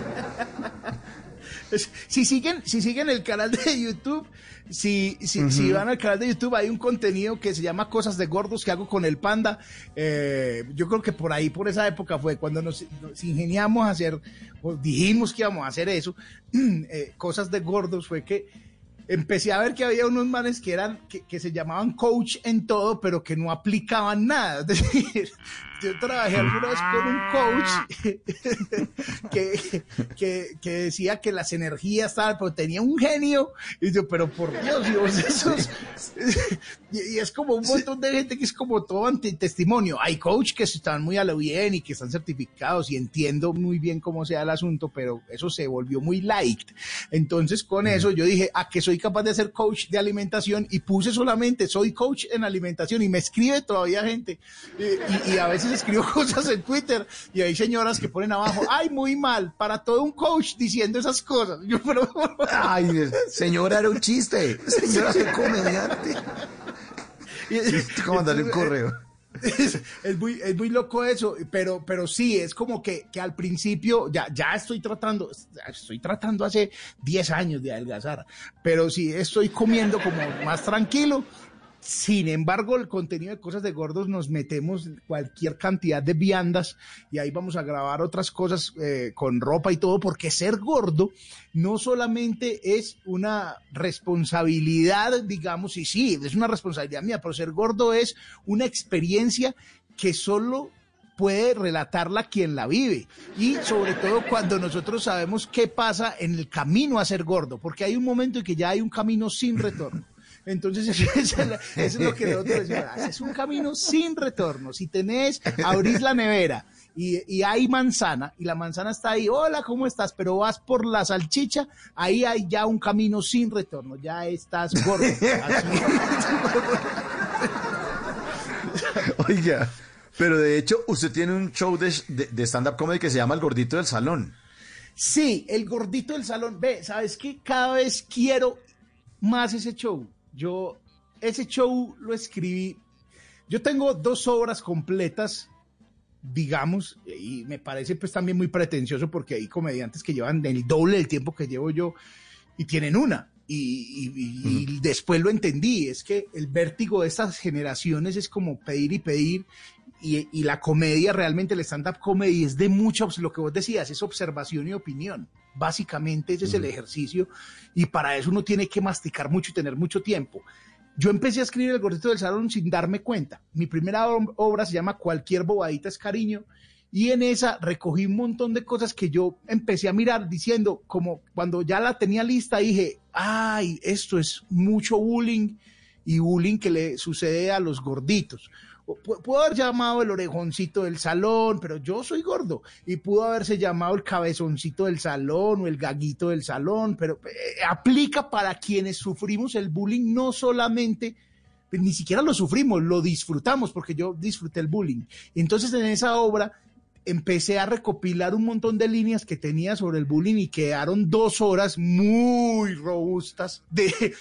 Si siguen, si siguen el canal de YouTube, si, si, si van al canal de YouTube, hay un contenido que se llama Cosas de Gordos que hago con el Panda. Eh, yo creo que por ahí, por esa época fue cuando nos, nos ingeniamos a hacer, o dijimos que íbamos a hacer eso. <clears throat> eh, Cosas de Gordos fue que empecé a ver que había unos manes que eran, que, que se llamaban coach en todo, pero que no aplicaban nada. <laughs> Es decir, yo trabajé alguna vez con un coach <laughs> que, que, que decía que las energías estaban, pero tenía un genio. Y yo, pero por Dios, Dios, <laughs> esos. Y, y es como un montón de gente que es como todo antitestimonio. Hay coach que están muy a lo bien y que están certificados y entiendo muy bien cómo sea el asunto, pero eso se volvió muy light. Entonces, con eso yo dije, a que soy capaz de ser coach de alimentación y puse solamente, soy coach en alimentación y me escribe todavía gente. Y, y- y a veces escribo <laughs> cosas en Twitter y hay señoras que ponen abajo, ay, muy mal, para todo un coach diciendo esas cosas. Yo, pero, <laughs> Ay, señora, era un chiste. Señora, soy comediante. ¿Cómo mandarle un correo? es, es muy, es muy loco eso, pero, pero sí, es como que, que al principio ya, ya estoy tratando, estoy tratando hace 10 años de adelgazar, pero sí estoy comiendo como más tranquilo. Sin embargo, el contenido de cosas de gordos nos metemos cualquier cantidad de viandas y ahí vamos a grabar otras cosas eh, con ropa y todo, porque ser gordo no solamente es una responsabilidad, digamos, y sí, es una responsabilidad mía, pero ser gordo es una experiencia que solo puede relatarla quien la vive. Y sobre todo cuando nosotros sabemos qué pasa en el camino a ser gordo, porque hay un momento en que ya hay un camino sin retorno. Entonces, <laughs> eso es, eso es lo que nosotros decimos. <laughs> "Ah, Es un camino sin retorno. Si tenés, abrís la nevera y, y hay manzana, y la manzana está ahí, hola, ¿cómo estás? Pero vas por la salchicha, ahí hay ya un camino sin retorno. Ya estás gordo. <laughs> Oiga, pero de hecho, usted tiene un show de, de- de stand-up comedy que se llama El Gordito del Salón. Sí, el gordito del salón. Ve, ¿sabes qué? Cada vez quiero más ese show. Yo, ese show lo escribí. Yo tengo dos obras completas, digamos, y me parece pues también muy pretencioso porque hay comediantes que llevan el doble del tiempo que llevo yo y tienen una. Y, y- y- y después lo entendí, es que el vértigo de estas generaciones es como pedir y pedir y, y la comedia, realmente el stand-up comedy es de mucha, obs- lo que vos decías, es observación y opinión. Básicamente ese es el ejercicio y para eso uno tiene que masticar mucho y tener mucho tiempo. Yo empecé a escribir El Gordito del Salón sin darme cuenta. Mi primera ob- obra se llama Cualquier bobadita es cariño y en esa recogí un montón de cosas que yo empecé a mirar diciendo, como cuando ya la tenía lista, dije, ay, esto es mucho bullying y bullying que le sucede a los gorditos. Pudo haber llamado el orejoncito del salón, pero yo soy gordo. Y pudo haberse llamado el cabezoncito del salón o el gaguito del salón, pero eh, aplica para quienes sufrimos el bullying, no solamente, pues, ni siquiera lo sufrimos, lo disfrutamos, porque yo disfruté el bullying. Entonces en esa obra empecé a recopilar un montón de líneas que tenía sobre el bullying y quedaron dos horas muy robustas de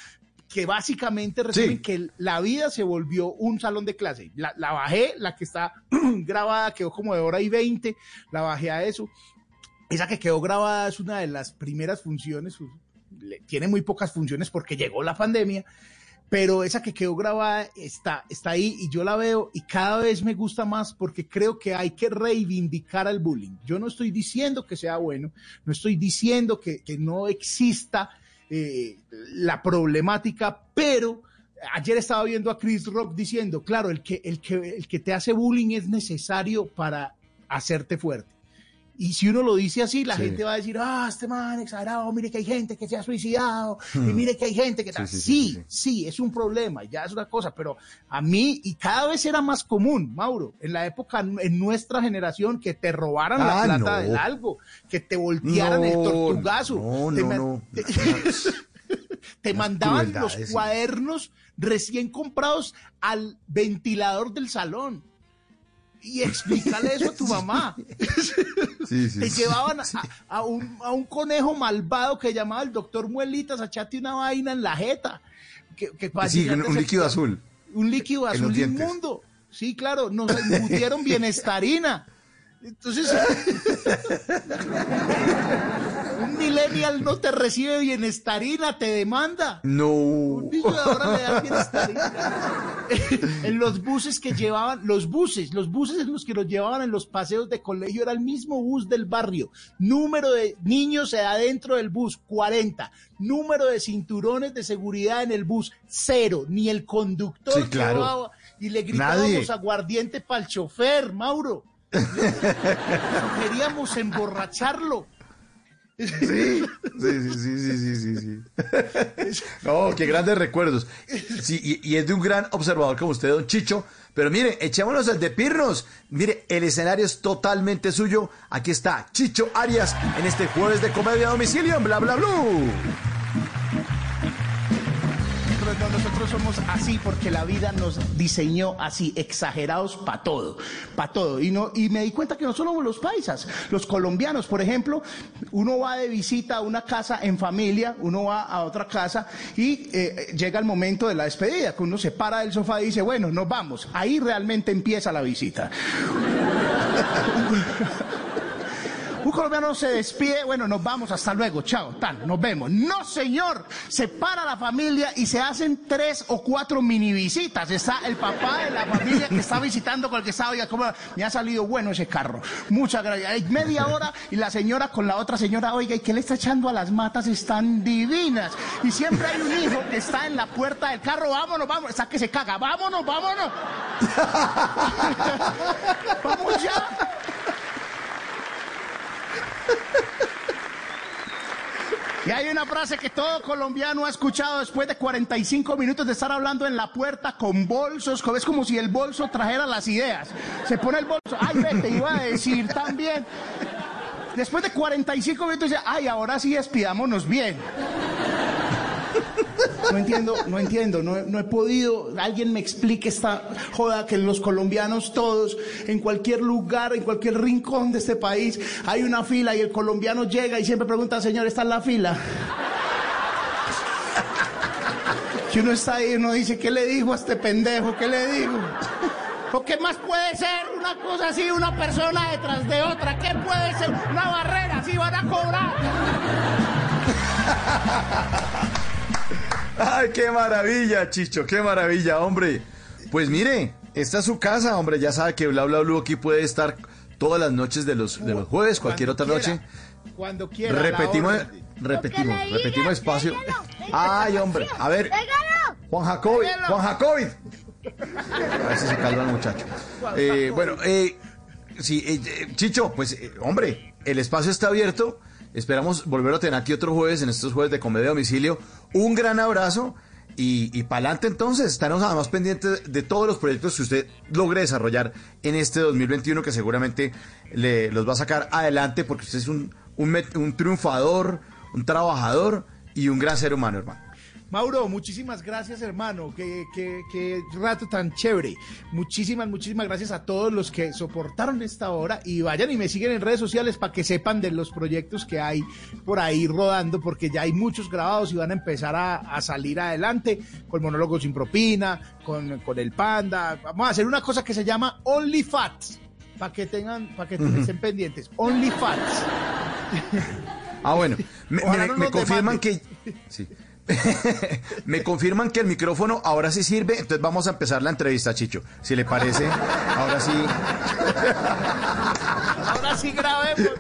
que básicamente resumen Sí. que la vida se volvió un salón de clase. La, la bajé, la que está <clears throat> grabada quedó como de hora y veinte, la bajé a eso. Esa que quedó grabada es una de las primeras funciones, le- tiene muy pocas funciones porque llegó la pandemia, pero esa que quedó grabada está, está ahí y yo la veo y cada vez me gusta más porque creo que hay que reivindicar al bullying. Yo no estoy diciendo que sea bueno, no estoy diciendo que, que no exista eh, la problemática, pero ayer estaba viendo a Chris Rock diciendo, claro, el que, el que, el que te hace bullying es necesario para hacerte fuerte. Y si uno lo dice así, la Sí. gente va a decir, ah, este man exagerado, mire que hay gente que se ha suicidado, y mire que hay gente que... tal". Hmm. sí, Sí, sí, sí, es un problema, ya es una cosa, pero a mí, y cada vez era más común, Mauro, en la época, en nuestra generación, que te robaran la Ah, plata no. del algo, que te voltearan el tortugazo. no, te no, <laughs> te- mandaban los cuadernos recién comprados al ventilador del salón. Y explícale eso a tu <laughs> mamá. Sí, sí, Te sí. llevaban a, a un, a un conejo malvado que llamaba el doctor Muelitas a echarte una vaina en la jeta. Que, que Sí, un, líquido azul. Un líquido azul inmundo. Sí, claro, nos embutieron <laughs> bienestarina. Entonces, <laughs> un millennial no te recibe bienestarina, te demanda. No. Un niño de ahora le da bienestarina. <laughs> en los buses que llevaban, los buses, los buses en los que los llevaban en los paseos de colegio era el mismo bus del barrio. Número de niños adentro del bus, 40. Número de cinturones de seguridad en el bus, cero. Ni el conductor Sí, claro. llevaba- y le gritábamos Nadie. aguardiente para el chofer, Mauro. <laughs> Queríamos emborracharlo. Sí, sí, sí, sí, sí, sí, sí. Qué grandes recuerdos. Sí, y, y es de un gran observador como usted, don Chicho. Pero mire, echémonos el de Pirnos. Mire, el escenario es totalmente suyo. Aquí está Chicho Arias en este jueves de comedia a domicilio en Bla Bla Blue. Somos así porque la vida nos diseñó así, exagerados para todo, para todo. Y, no, y me di cuenta que no solo los paisas, los colombianos, por ejemplo, uno va de visita a una casa en familia, uno va a otra casa y eh, llega el momento de la despedida, que uno se para del sofá y dice, bueno, nos vamos. Ahí realmente empieza la visita. Colombiano se despide, bueno, nos vamos, hasta luego, chao, tal, nos vemos. No, señor, se para la familia y se hacen tres o cuatro mini visitas. Está el papá de la familia que está visitando con el que estaba, oiga, ¿cómo me ha salido bueno ese carro? Muchas gracias. Hay media hora y la señora con la otra señora, oiga, ¿y qué le está echando a las matas? Están divinas. Y siempre hay un hijo que está en la puerta del carro, vámonos, vámonos, está que se caga, vámonos, vámonos. <laughs> Vamos ya. Y hay una frase que todo colombiano ha escuchado después de 45 minutos de estar hablando en la puerta con bolsos. Es como si el bolso trajera las ideas. Se pone el bolso. Ay, ve, te iba a decir también. Después de 45 minutos dice, ay, ahora sí despidámonos bien. No entiendo, no entiendo, no, no he podido, alguien me explique esta joda que los colombianos todos, en cualquier lugar, en cualquier rincón de este país, hay una fila y el colombiano llega y siempre pregunta, señor, ¿está en la fila? Si uno está ahí, uno dice, ¿qué le dijo a este pendejo? ¿Qué le digo? ¿O qué más puede ser una cosa así, una persona detrás de otra? ¿Qué puede ser? Una barrera, así van a cobrar. Ay, qué maravilla, Chicho, qué maravilla, hombre. Pues mire, esta es su casa, hombre. Ya sabe que Bla Bla Blue aquí puede estar todas las noches de los, de los jueves, cualquier otra noche. quiera, Cuando quiera. Repetimos, repetimos, repetimos espacio. Ay, hombre, a ver. Juan Jacobi, Déjalo. Juan Jacobi. A ver si se calma el muchacho. Eh, bueno, eh, sí, eh, eh, Chicho, pues, eh, hombre, el espacio está abierto. Esperamos volver a tener aquí otro jueves en estos jueves de comedia a domicilio. Un gran abrazo y, para adelante entonces. Estaremos además pendientes de todos los proyectos que usted logre desarrollar en este 2021 que seguramente le, los va a sacar adelante porque usted es un, un, un triunfador, un trabajador y un gran ser humano, hermano. Mauro, muchísimas gracias, hermano. Qué, qué- qué rato tan chévere. Muchísimas, muchísimas gracias a todos los que soportaron esta hora y vayan y me siguen en redes sociales para que sepan de los proyectos que hay por ahí rodando, porque ya hay muchos grabados y van a empezar a, a salir adelante con monólogos sin propina, con, con el panda. Vamos a hacer una cosa que se llama Only Fats. Para que tengan, para que estén pendientes. Only Fats. Ah, bueno. <laughs> Me, no me confirman demanden. que. <laughs> sí. <laughs> me confirman que el micrófono ahora sí sirve, entonces vamos a empezar la entrevista, Chicho. Si le parece, ahora sí, Ahora sí grabemos.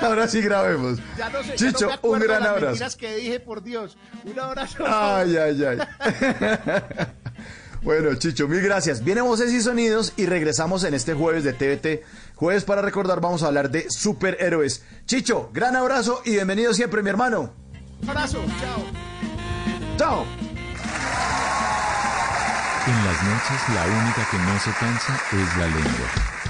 ahora sí grabemos. Ya no sé, ya Chicho, no un gran las abrazo. mentiras que dije, por Dios. Un abrazo. Ay, ay, ay. <laughs> Bueno, Chicho, mil gracias. Vienen voces y sonidos y regresamos en este jueves de TVT Jueves para recordar, vamos a hablar de superhéroes. Chicho, gran abrazo y bienvenido siempre, mi hermano. Un abrazo, chao. Chao. En las noches la única que no se cansa es la lengua.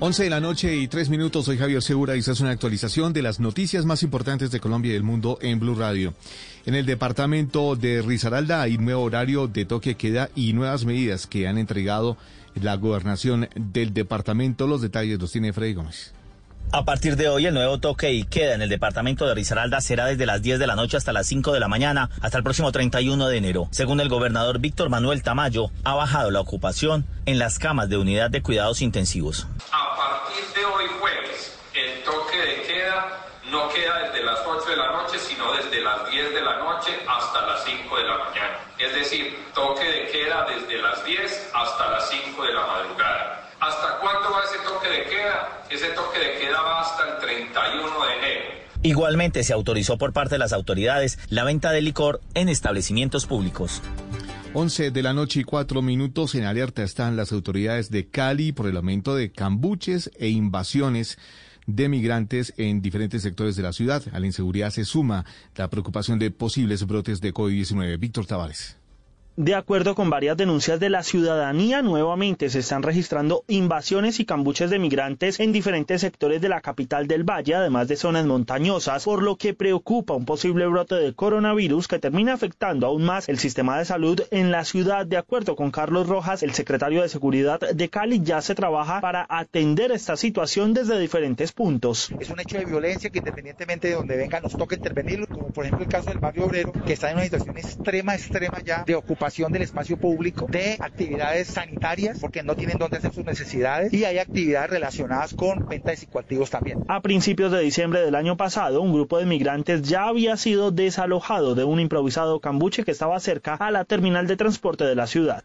11 de la noche y 3 minutos, soy Javier Segura y esta es una actualización de las noticias más importantes de Colombia y del mundo en Blue Radio. En el departamento de Risaralda hay nuevo horario de toque queda y nuevas medidas que han entregado la gobernación del departamento. Los detalles los tiene Freddy Gómez. A partir de hoy, el nuevo toque y queda en el departamento de Risaralda será desde las 10 de la noche hasta las 5 de la mañana, hasta el próximo 31 de enero. Según el gobernador Víctor Manuel Tamayo, ha bajado la ocupación en las camas de unidad de cuidados intensivos. A partir de hoy jueves, el toque de queda no queda desde las 8 de la noche, sino desde las 10 de la noche hasta las 5 de la mañana. Es decir, toque de queda desde las 10 hasta las 5 de la madrugada. ¿Hasta cuándo va ese toque de queda? Ese toque de queda va hasta el 31 de enero. Igualmente se autorizó por parte de las autoridades la venta de licor en establecimientos públicos. 11 de la noche y 4 minutos en alerta están las autoridades de Cali por el aumento de cambuches e invasiones de migrantes en diferentes sectores de la ciudad. A la inseguridad se suma la preocupación de posibles brotes de COVID-19. Víctor Tavares. De acuerdo con varias denuncias de la ciudadanía, nuevamente se están registrando invasiones y cambuches de migrantes en diferentes sectores de la capital del Valle, además de zonas montañosas, por lo que preocupa un posible brote de coronavirus que termina afectando aún más el sistema de salud en la ciudad. De acuerdo con Carlos Rojas, el secretario de Seguridad de Cali, ya se trabaja para atender esta situación desde diferentes puntos. Es un hecho de violencia que independientemente de donde vengan nos toca intervenir, como por ejemplo el caso del barrio obrero, que está en una situación extrema, extrema ya de ocupación del espacio público, de actividades sanitarias, porque no tienen dónde hacer sus necesidades, y hay actividades relacionadas con venta de psicoactivos también. A principios de diciembre del año pasado, un grupo de migrantes ya había sido desalojado de un improvisado cambuche que estaba cerca a la terminal de transporte de la ciudad.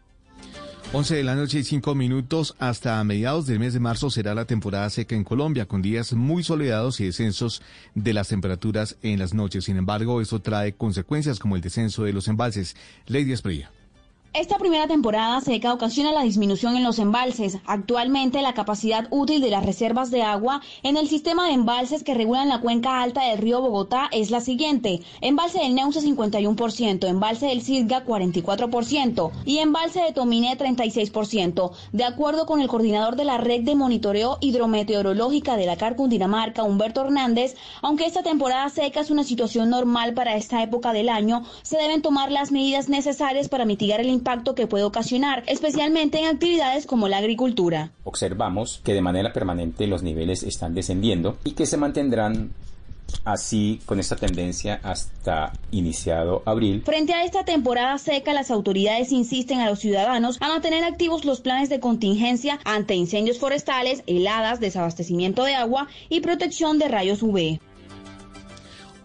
11 de la noche y 5 minutos. Hasta mediados del mes de marzo será la temporada seca en Colombia, con días muy soleados y descensos de las temperaturas en las noches. Sin embargo, eso trae consecuencias como el descenso de los embalses. Lady Esprilla. Esta primera temporada seca ocasiona la disminución en los embalses. Actualmente la capacidad útil de las reservas de agua en el sistema de embalses que regulan la cuenca alta del río Bogotá es la siguiente. Embalse del Neusa 51%, embalse del Cisga 44% y embalse de Tomine 36%. De acuerdo con el coordinador de la red de monitoreo hidrometeorológica de la CAR Cundinamarca, Humberto Hernández, aunque esta temporada seca es una situación normal para esta época del año, se deben tomar las medidas necesarias para mitigar el impacto impacto que puede ocasionar, especialmente en actividades como la agricultura. Observamos que de manera permanente los niveles están descendiendo y que se mantendrán así con esta tendencia hasta iniciado abril. Frente a esta temporada seca, las autoridades insisten a los ciudadanos a mantener activos los planes de contingencia ante incendios forestales, heladas, desabastecimiento de agua y protección de rayos UV.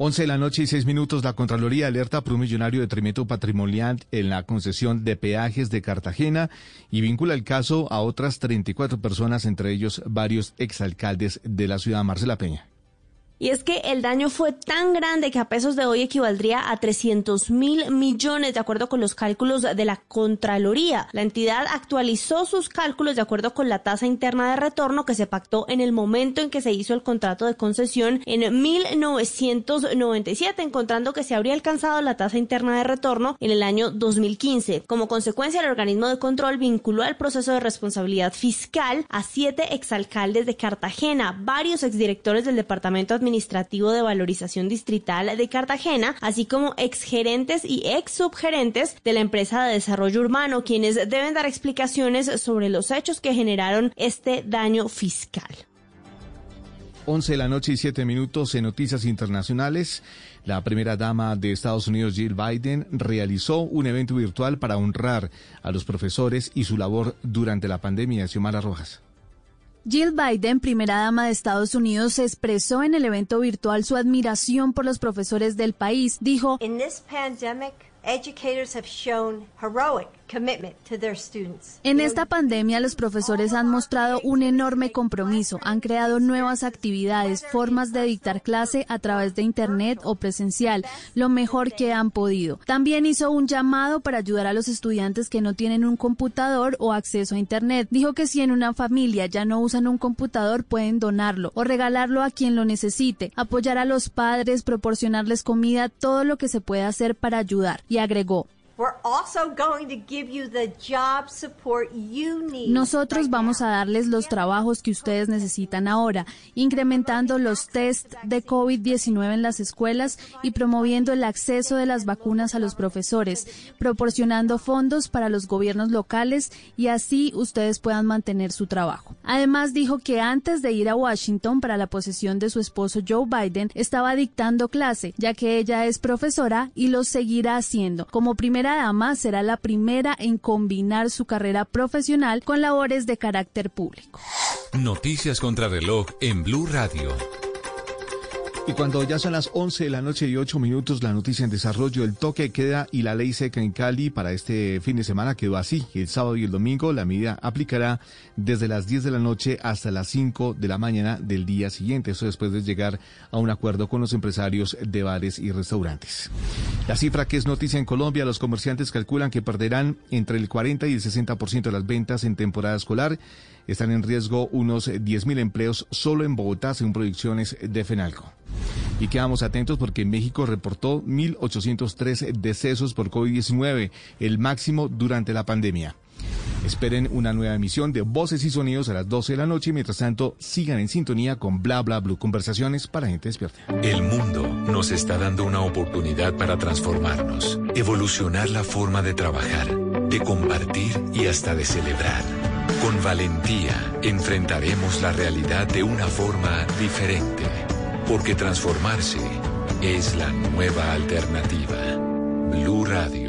11 de la noche y 6 minutos, la Contraloría alerta por un millonario detrimento patrimonial en la concesión de peajes de Cartagena y vincula el caso a otras 34 personas, entre ellos varios exalcaldes de la ciudad. Marcela Peña. Y es que el daño fue tan grande que a pesos de hoy equivaldría a 300 mil millones, de acuerdo con los cálculos de la Contraloría. La entidad actualizó sus cálculos de acuerdo con la tasa interna de retorno que se pactó en el momento en que se hizo el contrato de concesión en 1997, encontrando que se habría alcanzado la tasa interna de retorno en el año 2015. Como consecuencia, el organismo de control vinculó al proceso de responsabilidad fiscal a siete exalcaldes de Cartagena, varios exdirectores del Departamento Administrativo administrativo de valorización distrital de Cartagena, así como exgerentes y ex subgerentes de la empresa de desarrollo urbano, quienes deben dar explicaciones sobre los hechos que generaron este daño fiscal. 11 de la noche y 7 minutos en Noticias Internacionales. La primera dama de Estados Unidos, Jill Biden, realizó un evento virtual para honrar a los profesores y su labor durante la pandemia. Xiomara Rojas. Jill Biden, primera dama de Estados Unidos, expresó en el evento virtual su admiración por los profesores del país. Dijo, In this pandemic, educators have shown heroic En esta pandemia los profesores han mostrado un enorme compromiso, han creado nuevas actividades, formas de dictar clase a través de Internet o presencial, lo mejor que han podido. También hizo un llamado para ayudar a los estudiantes que no tienen un computador o acceso a Internet. Dijo que si en una familia ya no usan un computador pueden donarlo o regalarlo a quien lo necesite, apoyar a los padres, proporcionarles comida, todo lo que se pueda hacer para ayudar. Y agregó, nosotros vamos a darles los trabajos que ustedes necesitan ahora, incrementando los test de COVID-19 en las escuelas y promoviendo el acceso de las vacunas a los profesores, proporcionando fondos para los gobiernos locales y así ustedes puedan mantener su trabajo. Además dijo que antes de ir a Washington para la posesión de su esposo Joe Biden, estaba dictando clase, ya que ella es profesora y lo seguirá haciendo. Como primera dama será la primera en combinar su carrera profesional con labores de carácter público. Noticias contra reloj en Blue Radio. Y cuando ya son las 11 de la noche y 8 minutos, la noticia en desarrollo, el toque queda y la ley seca en Cali para este fin de semana quedó así. El sábado y el domingo la medida aplicará desde las 10 de la noche hasta las 5 de la mañana del día siguiente. Eso después de llegar a un acuerdo con los empresarios de bares y restaurantes. La cifra que es noticia en Colombia, los comerciantes calculan que perderán entre el 40 y el 60% de las ventas en temporada escolar. Están en riesgo unos 10.000 empleos solo en Bogotá, según proyecciones de FENALCO. Y quedamos atentos porque México reportó 1.803 decesos por COVID-19, el máximo durante la pandemia. Esperen una nueva emisión de Voces y Sonidos a las 12 de la noche mientras tanto sigan en sintonía con Bla Bla Blue, conversaciones para gente despierta. El mundo nos está dando una oportunidad para transformarnos, evolucionar la forma de trabajar, de compartir y hasta de celebrar. Con valentía enfrentaremos la realidad de una forma diferente, porque transformarse es la nueva alternativa. Blue Radio.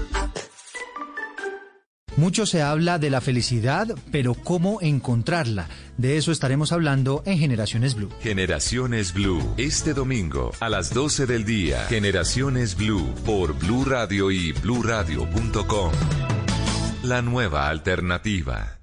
Mucho se habla de la felicidad, pero ¿cómo encontrarla? De eso estaremos hablando en Generaciones Blue. Generaciones Blue, este domingo a las 12 del día. Generaciones Blue por Blue Radio y bluradio.com. La nueva alternativa.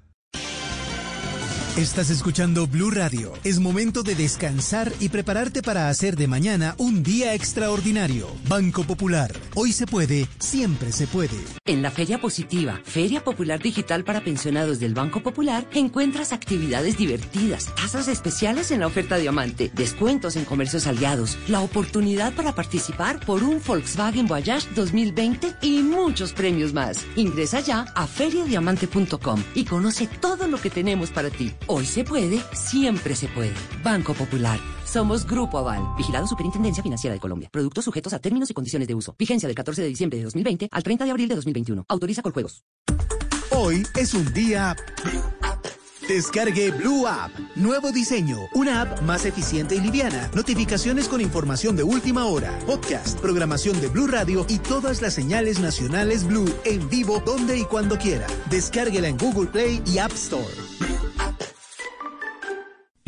Estás escuchando Blue Radio. Es momento de descansar y prepararte para hacer de mañana un día extraordinario. Banco Popular. Hoy se puede, siempre se puede. En la Feria Positiva, Feria Popular Digital para Pensionados del Banco Popular, encuentras actividades divertidas, tasas especiales en la oferta Diamante, descuentos en comercios aliados, la oportunidad para participar por un Volkswagen Voyage 2020 y muchos premios más. Ingresa ya a feriadiamante.com y conoce todo lo que tenemos para ti. Hoy se puede, siempre se puede. Banco Popular. Somos Grupo Aval, vigilado Superintendencia Financiera de Colombia. Productos sujetos a términos y condiciones de uso. Vigencia del 14 de diciembre de 2020 al 30 de abril de 2021. Autoriza con juegos. Hoy es un día... Descargue Blue App. Nuevo diseño. Una app más eficiente y liviana. Notificaciones con información de última hora. Podcast, programación de Blue Radio y todas las señales nacionales Blue en vivo donde y cuando quiera. Descárguela en Google Play y App Store.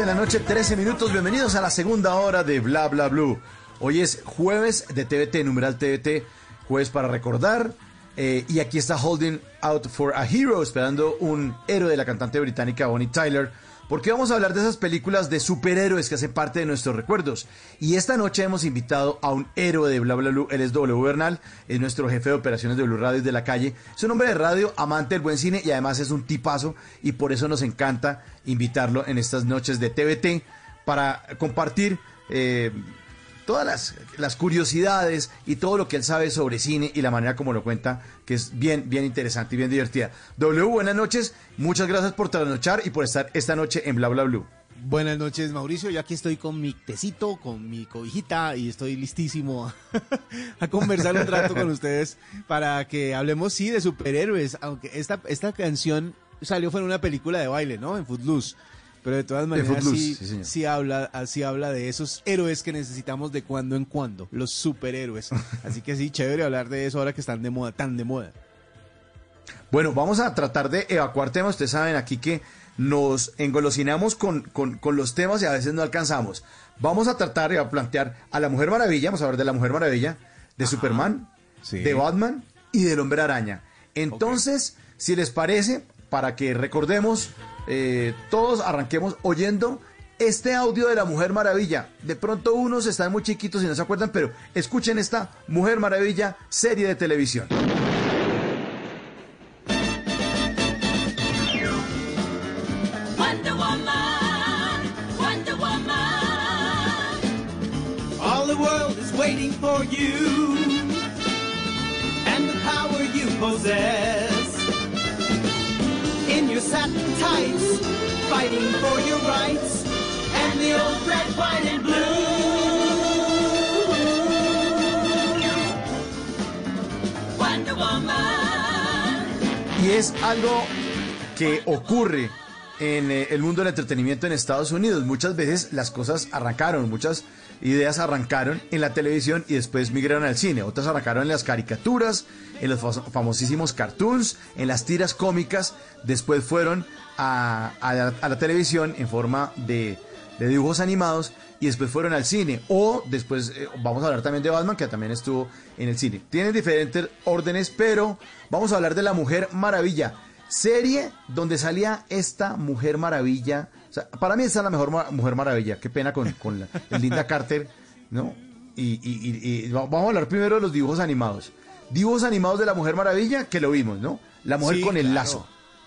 De la noche, 13 minutos. Bienvenidos a la segunda hora de Bla Bla Blue. Hoy es jueves de TVT, numeral TVT, jueves para recordar. Eh, y aquí está Holding Out for a Hero, esperando un héroe de la cantante británica Bonnie Tyler. Porque vamos a hablar de esas películas de superhéroes que hacen parte de nuestros recuerdos. Y esta noche hemos invitado a un héroe de Bla Bla Blue. Él es W Bernal, es nuestro jefe de operaciones de Blue Radio de la calle. Es un hombre de radio, amante del buen cine y además es un tipazo. Y por eso nos encanta invitarlo en estas noches de TVT para compartir eh, todas las, curiosidades y todo lo que él sabe sobre cine y la manera como lo cuenta, que es bien, bien interesante y bien divertida. W, buenas noches, muchas gracias por trasnochar y por estar esta noche en Bla Bla Blue. Buenas noches, Mauricio. Yo aquí estoy con mi tecito, con mi cobijita y estoy listísimo a, <laughs> a conversar un rato con ustedes para que hablemos, sí, de superhéroes. Aunque esta, esta canción salió fue en una película de baile, ¿no? En Footloose. Pero de todas maneras sí, sí, habla, sí habla de esos héroes que necesitamos de cuando en cuando, los superhéroes. <laughs> Así que sí, chévere hablar de eso ahora que están de moda, tan de moda. Bueno, vamos a tratar de evacuar temas. Ustedes saben aquí que nos engolosinamos con, con, con los temas y a veces no alcanzamos. Vamos a tratar de plantear a la Mujer Maravilla, vamos a hablar de la Mujer Maravilla, de Superman, de Batman y del Hombre Araña. Entonces, si les parece, para que recordemos, eh, todos arranquemos oyendo este audio de la Mujer Maravilla. De pronto unos están muy chiquitos y no se acuerdan, pero escuchen esta Mujer Maravilla serie de televisión. Wonder Woman, Wonder Woman. All the world is waiting for you and the power you possess. Satin fighting for your rights, and the old red, white, and blue. Y es algo que ocurre en eh, el mundo del entretenimiento en Estados Unidos. Muchas veces las cosas arrancaron, muchas ideas arrancaron en la televisión y después migraron al cine. Otras arrancaron en las caricaturas, en los famosísimos cartoons, en las tiras cómicas. Después fueron a, la, televisión en forma de, de dibujos animados y después fueron al cine. O después eh, vamos a hablar también de Batman, que también estuvo en el cine. Tienen diferentes órdenes, pero vamos a hablar de la Mujer Maravilla. Serie donde salía esta Mujer Maravilla. O sea, para mí esta es la mejor Mujer Maravilla. Qué pena con, con la, el Linda Carter, ¿no? Y, y- y- y va- vamos a hablar primero de los dibujos animados. Dibujos animados de la Mujer Maravilla, que lo vimos, ¿no? La mujer Sí, con el claro. lazo.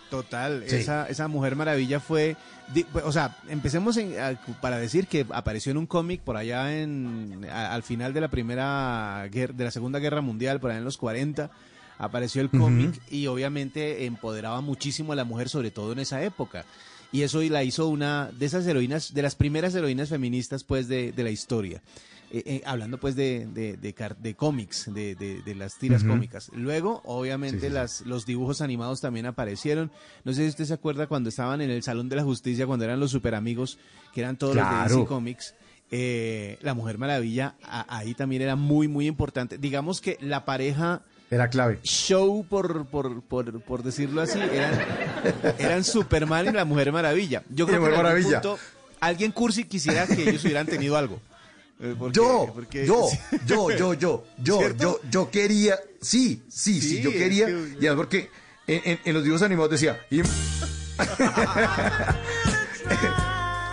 Total, Sí. esa, esa Mujer Maravilla fue, di- pues, o sea, empecemos en- a- para decir que apareció en un cómic por allá en, a- al final de la primera, guerra, de la Segunda Guerra Mundial, por allá en los 40, apareció el cómic y obviamente empoderaba muchísimo a la mujer, sobre todo en esa época. Y eso y la hizo una de esas heroínas, de las primeras heroínas feministas pues de, de la historia. Eh, eh, hablando pues de, de, de, de cómics, de, de- de las tiras cómicas. Luego, obviamente, Sí, sí, sí. las, los dibujos animados también aparecieron. No sé si usted se acuerda cuando estaban en el Salón de la Justicia, cuando eran los super amigos, que eran todos los de. DC Comics. Eh, la Mujer Maravilla a- ahí también era muy, muy importante. Digamos que la pareja Era clave. show, por, por, por, por decirlo así, eran, eran Superman y la Mujer Maravilla. Yo creo que en Mujer algún Maravilla. punto alguien cursi quisiera que ellos hubieran tenido algo. Eh, porque- Yo, porque- yo, <laughs> yo, yo, yo, yo, ¿Cierto? yo, yo quería, sí, sí, sí, Sí, yo quería, que- y además porque en, en- en los dibujos animados decía, y, <laughs>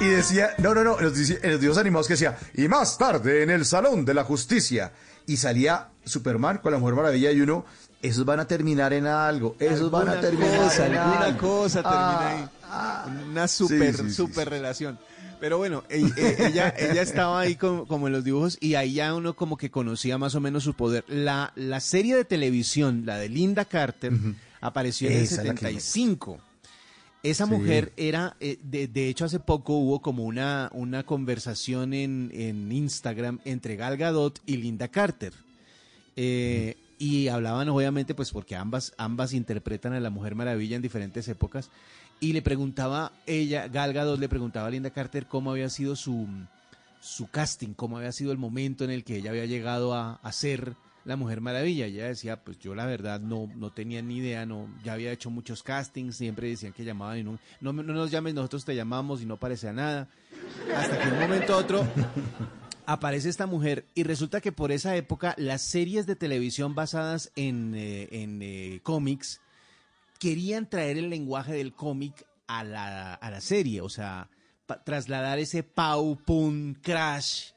y decía, no, no, no, en los, en los dibujos animados que decía, y más tarde en el Salón de la Justicia, y salía Superman con la Mujer Maravilla y uno, esos van a terminar en algo, esos van a terminar cosa, en alguna algo. cosa Ah, termina ahí. Una super, Sí, sí, sí, super relación. Pero bueno, e- e- ella, ella estaba ahí como, como en los dibujos y ahí ya uno como que conocía más o menos su poder. La, la serie de televisión, la de Linda Carter, apareció en el Esa que- 75. Esa Sí. mujer era, eh, de, de hecho hace poco hubo como una, una conversación en, en Instagram entre Gal Gadot y Linda Carter. Eh, Y hablaban obviamente pues porque ambas, ambas interpretan a la Mujer Maravilla en diferentes épocas. Y le preguntaba ella, Gal Gadot le preguntaba a Linda Carter cómo había sido su, su casting, cómo había sido el momento en el que ella había llegado a, a ser la Mujer Maravilla. Ella decía, pues yo la verdad no, no tenía ni idea, no, ya había hecho muchos castings, siempre decían que llamaban y no, no, no nos llames, nosotros te llamamos y no parecía nada. Hasta que un momento a otro aparece esta mujer y resulta que por esa época las series de televisión basadas en, eh, en eh, cómics querían traer el lenguaje del cómic a la, a la serie, o sea, trasladar ese pau, pum, crash,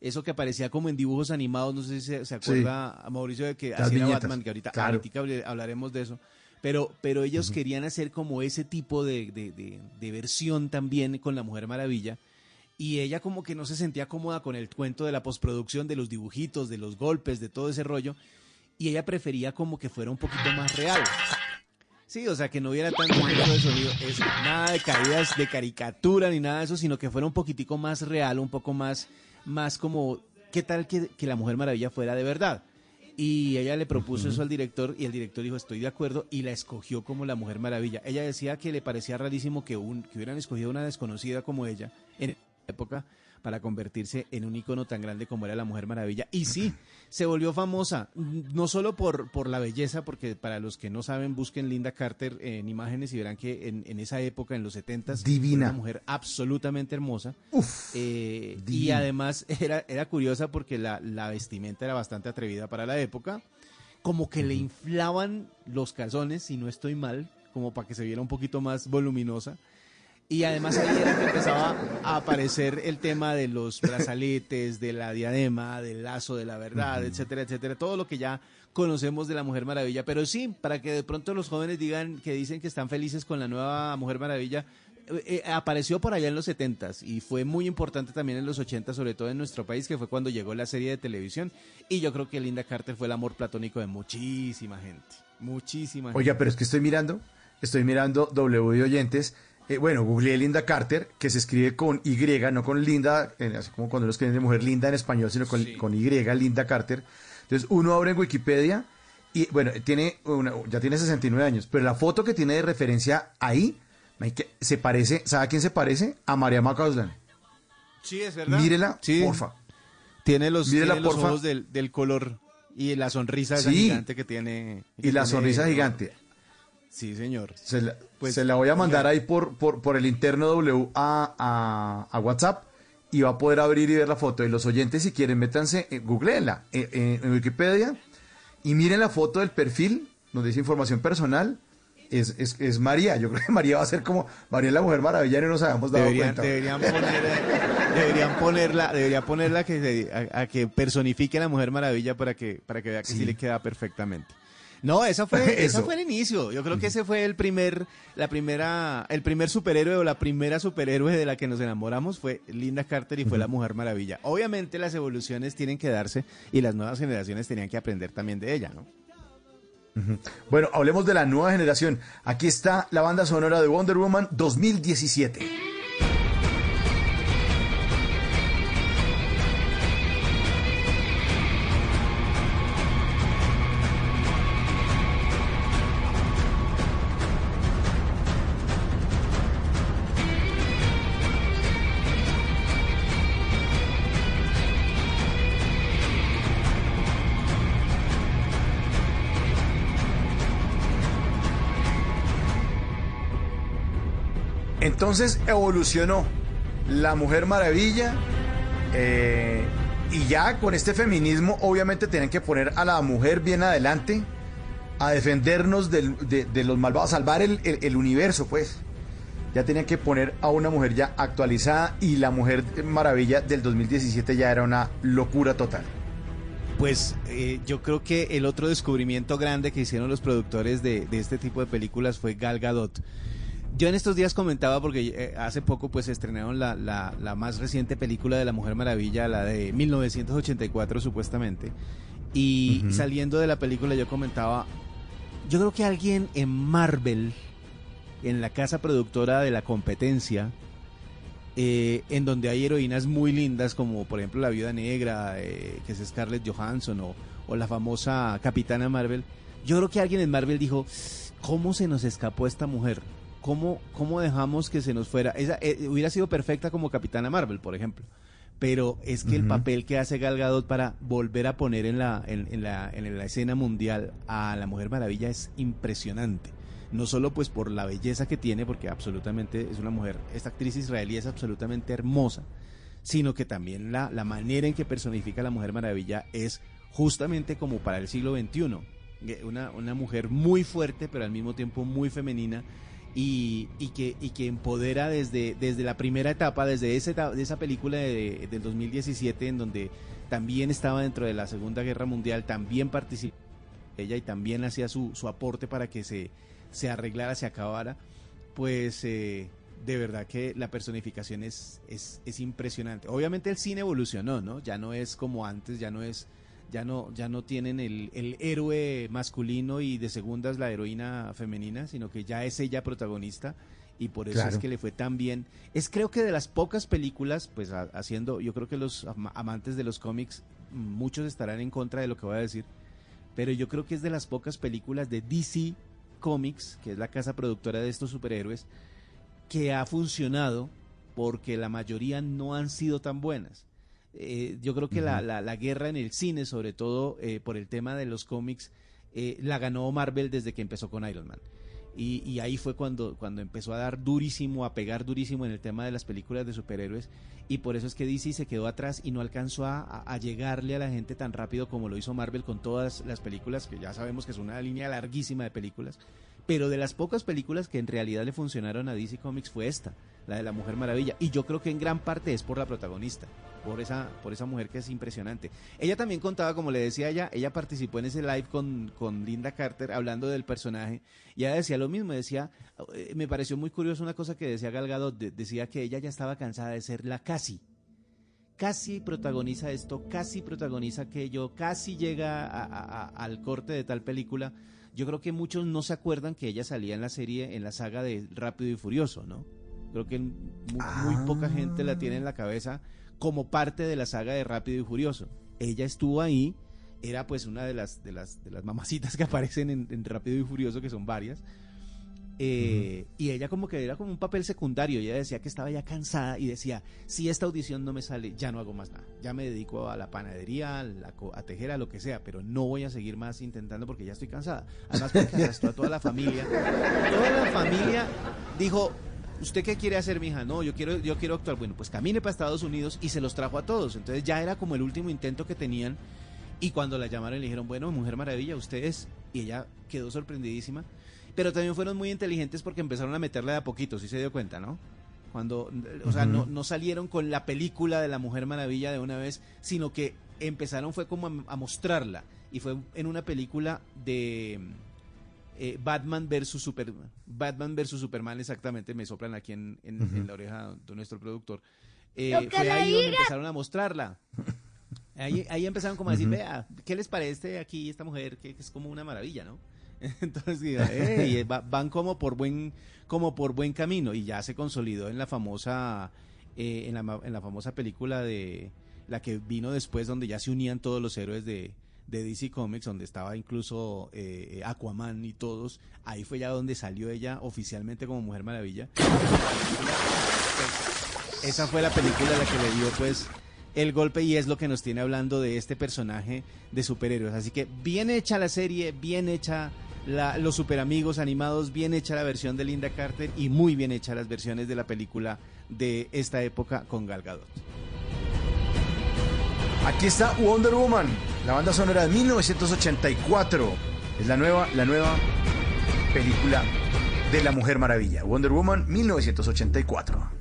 eso que aparecía como en dibujos animados, no sé si se, se acuerda a Mauricio de que hacía Batman, que ahorita, claro. ahorita hable- hablaremos de eso. Pero, pero ellos querían hacer como ese tipo de, de- de- de versión también con la Mujer Maravilla. Y ella como que no se sentía cómoda con el cuento de la postproducción, de los dibujitos, de los golpes, de todo ese rollo. Y ella prefería como que fuera un poquito más real. Sí, o sea, que no hubiera tanto efecto de sonido, eso, nada de caídas de caricatura ni nada de eso, sino que fuera un poquitico más real, un poco más, más como, ¿qué tal que, que la Mujer Maravilla fuera de verdad? Y ella le propuso eso al director y el director dijo, estoy de acuerdo, y la escogió como la Mujer Maravilla. Ella decía que le parecía rarísimo que, un, que hubieran escogido una desconocida como ella en época para convertirse en un icono tan grande como era la Mujer Maravilla. Y sí, <clears throat> se volvió famosa, no solo por, por la belleza, porque para los que no saben, busquen Linda Carter en imágenes y verán que en, en esa época, en los 70 Divina. una mujer absolutamente hermosa. Eh, y además <laughs> era, era curiosa porque la, la vestimenta era bastante atrevida para la época. Como que le inflaban los calzones, si no estoy mal, como para que se viera un poquito más voluminosa. Y además ahí era que empezaba a aparecer el tema de los brazaletes, de la diadema, del lazo de la verdad, etcétera, etcétera. Todo lo que ya conocemos de la Mujer Maravilla. Pero sí, para que de pronto los jóvenes digan que dicen que están felices con la nueva Mujer Maravilla, eh, eh, apareció por allá en los 70s y fue muy importante también en los 80 sobre todo en nuestro país, que fue cuando llegó la serie de televisión. Y yo creo que Linda Carter fue el amor platónico de muchísima gente. Muchísima gente. Oiga, pero es que estoy mirando, estoy mirando W de oyentes. Eh, bueno, googleé Linda Carter, que se escribe con Y, no con Linda, eh, así como cuando lo escriben de mujer linda en español, sino con, con Y, Linda Carter. Entonces uno abre en Wikipedia y bueno, tiene una- ya tiene 69 años, pero la foto que tiene de referencia ahí, se parece, ¿sabe a quién se parece? A María Macauslan. Sí, es verdad. Mírela, Sí. porfa. Tiene los, Mírela, tiene los porfa. ojos del, del color y la sonrisa esa Sí. gigante que tiene. Y la tiene- sonrisa gigante. Sí, señor. Se la, Pues, se la voy a mandar ahí por, por, por el interno W a, a, a WhatsApp y va a poder abrir y ver la foto. Y los oyentes, si quieren, métanse, eh, googleenla eh, eh, en Wikipedia y miren la foto del perfil donde dice información personal. Es, es, es María. Yo <laughs> creo que María va a ser como María la Mujer Maravilla y no nos habíamos dado Deberían, cuenta. deberían, poner, deberían ponerla, debería ponerla que se- a, a que personifique a la Mujer Maravilla para que, para que vea que sí, Sí. le queda perfectamente. No, esa fue, <laughs> esa Eso. fue el inicio. Yo creo que ese fue el primer, la primera, el primer superhéroe o la primera superhéroe de la que nos enamoramos fue Linda Carter y fue la Mujer Maravilla. Obviamente las evoluciones tienen que darse y las nuevas generaciones tenían que aprender también de ella, ¿no? Bueno, hablemos de la nueva generación. Aquí está la banda sonora de Wonder Woman 2017. Entonces evolucionó la Mujer Maravilla eh, y ya con este feminismo obviamente tienen que poner a la mujer bien adelante a defendernos de, los malvados, salvar el, universo pues. Ya tenían que poner a una mujer ya actualizada y la Mujer Maravilla del 2017 ya era una locura total. Pues eh, yo creo que el otro descubrimiento grande que hicieron los productores de este tipo de películas fue Gal Gadot. Yo en estos días comentaba porque eh, hace poco pues estrenaron la, la- la más reciente película de la Mujer Maravilla, la de 1984 supuestamente. Y saliendo de la película yo comentaba, yo creo que alguien en Marvel, en la casa productora de la competencia, eh, en donde hay heroínas muy lindas como por ejemplo la Viuda Negra, eh, que es Scarlett Johansson, o, o la famosa Capitana Marvel, yo creo que alguien en Marvel dijo, ¿cómo se nos escapó esta mujer? ¿Cómo, cómo dejamos que se nos fuera? Esa, eh, hubiera sido perfecta como Capitana Marvel, por ejemplo. Pero es que el papel que hace Gal Gadot para volver a poner en la, en, en la, en la escena mundial a la Mujer Maravilla es impresionante. No solo pues por la belleza que tiene, porque absolutamente es una mujer, esta actriz israelí es absolutamente hermosa, sino que también la, la manera en que personifica a la Mujer Maravilla es justamente como para el siglo XXI. Eh, Una, una mujer muy fuerte, pero al mismo tiempo muy femenina, y, y que, y que empodera desde, desde la primera etapa, desde esa, eta- de esa película de- del 2017, en donde también estaba dentro de la Segunda Guerra Mundial, también participó ella y también hacía su, su aporte para que se, se arreglara, se acabara, pues eh, de verdad que la personificación es, es, es impresionante. Obviamente el cine evolucionó, ¿no? Ya no es como antes, ya no es, ya no, ya no tienen el, el héroe masculino y de segundas la heroína femenina, sino que ya es ella protagonista y por eso Claro. es que le fue tan bien. Es creo que de las pocas películas, pues ha- haciendo, yo creo que los ama- amantes de los cómics, muchos estarán en contra de lo que voy a decir, pero yo creo que es de las pocas películas de DC Comics, que es la casa productora de estos superhéroes, que ha funcionado porque la mayoría no han sido tan buenas. Eh, yo creo que la, la- la guerra en el cine, sobre todo eh, por el tema de los cómics, eh, la ganó Marvel desde que empezó con Iron Man. Y, y ahí fue cuando, cuando empezó a dar durísimo, a pegar durísimo en el tema de las películas de superhéroes. Y por eso es que DC se quedó atrás y no alcanzó a llegarle a la gente tan rápido como lo hizo Marvel con todas las películas, que ya sabemos que es una línea larguísima de películas. Pero de las pocas películas que en realidad le funcionaron a DC Comics fue esta, la de la Mujer Maravilla. Y yo creo que en gran parte es por la protagonista, por esa, por esa mujer que es impresionante. Ella también contaba, como le decía ella, ella participó en ese live con, con Linda Carter hablando del personaje. Y ella decía lo mismo, decía, eh, me pareció muy curioso una cosa que decía Gal Gadot, de- decía que ella ya estaba cansada de ser la casi. Casi protagoniza esto, casi protagoniza aquello, casi llega a- al corte de tal película. Yo creo que muchos no se acuerdan que ella salía en la serie, en la saga de Rápido y Furioso, ¿no? Creo que mu- muy, poca gente la tiene en la cabeza como parte de la saga de Rápido y Furioso. Ella estuvo ahí, era pues una de las, de las, de las mamacitas que aparecen en, en Rápido y Furioso, que son varias. Eh, Y ella como que era como un papel secundario, ella decía que estaba ya cansada y decía, si esta audición no me sale, ya no hago más nada, ya me dedico a la panadería, a, la a tejer, a lo que sea, pero no voy a seguir más intentando porque ya estoy cansada. Además porque arrastró a toda la familia. Toda la familia dijo, ¿usted qué quiere hacer, mija? No, yo quiero, yo quiero actuar. Bueno, pues camine para Estados Unidos y se los trajo a todos. Entonces ya era como el último intento que tenían. Y cuando la llamaron le dijeron, bueno, Mujer Maravilla, usted es. Y ella quedó sorprendidísima. Pero también fueron muy inteligentes porque empezaron a meterla de a poquito, si se dio cuenta, ¿no? Cuando, o sea, no, no salieron con la película de la Mujer Maravilla de una vez, sino que empezaron fue como a, a mostrarla. Y fue en una película de eh, Batman versus Superman. Batman versus Superman, exactamente, me soplan aquí en, en- Ujú. en la oreja de nuestro productor. Eh, Lo que fue ahí donde empezaron a mostrarla. Ahí, ahí empezaron como a decir, vea, ¿qué les parece aquí esta mujer que, que es como una maravilla, ¿no? <laughs> Entonces, diga, "Ey, va- van como por buen como por buen camino y ya se consolidó en la famosa eh, en, la, ma- en la famosa película de la que vino después donde ya se unían todos los héroes de, de DC Comics, donde estaba incluso eh, Aquaman y todos. Ahí fue ya donde salió ella oficialmente como Mujer Maravilla. Esa fue la película la que le dio pues el golpe y es lo que nos tiene hablando de este personaje de superhéroes. Así que bien hecha la serie, bien hecha la- los superamigos animados, bien hecha la versión de Linda Carter y muy bien hecha las versiones de la película de esta época con Gal Gadot. Aquí está Wonder Woman, la banda sonora de 1984. Es la nueva, la nueva película de la Mujer Maravilla. Wonder Woman 1984.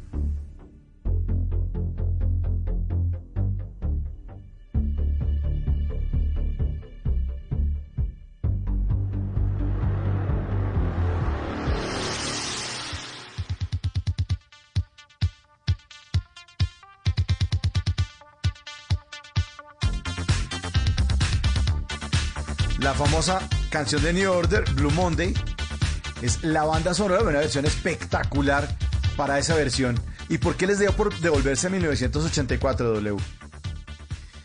Famosa canción de New Order, Blue Monday, es la banda sonora de una versión espectacular para esa versión. ¿Y por qué les dio por devolverse a 1984, W?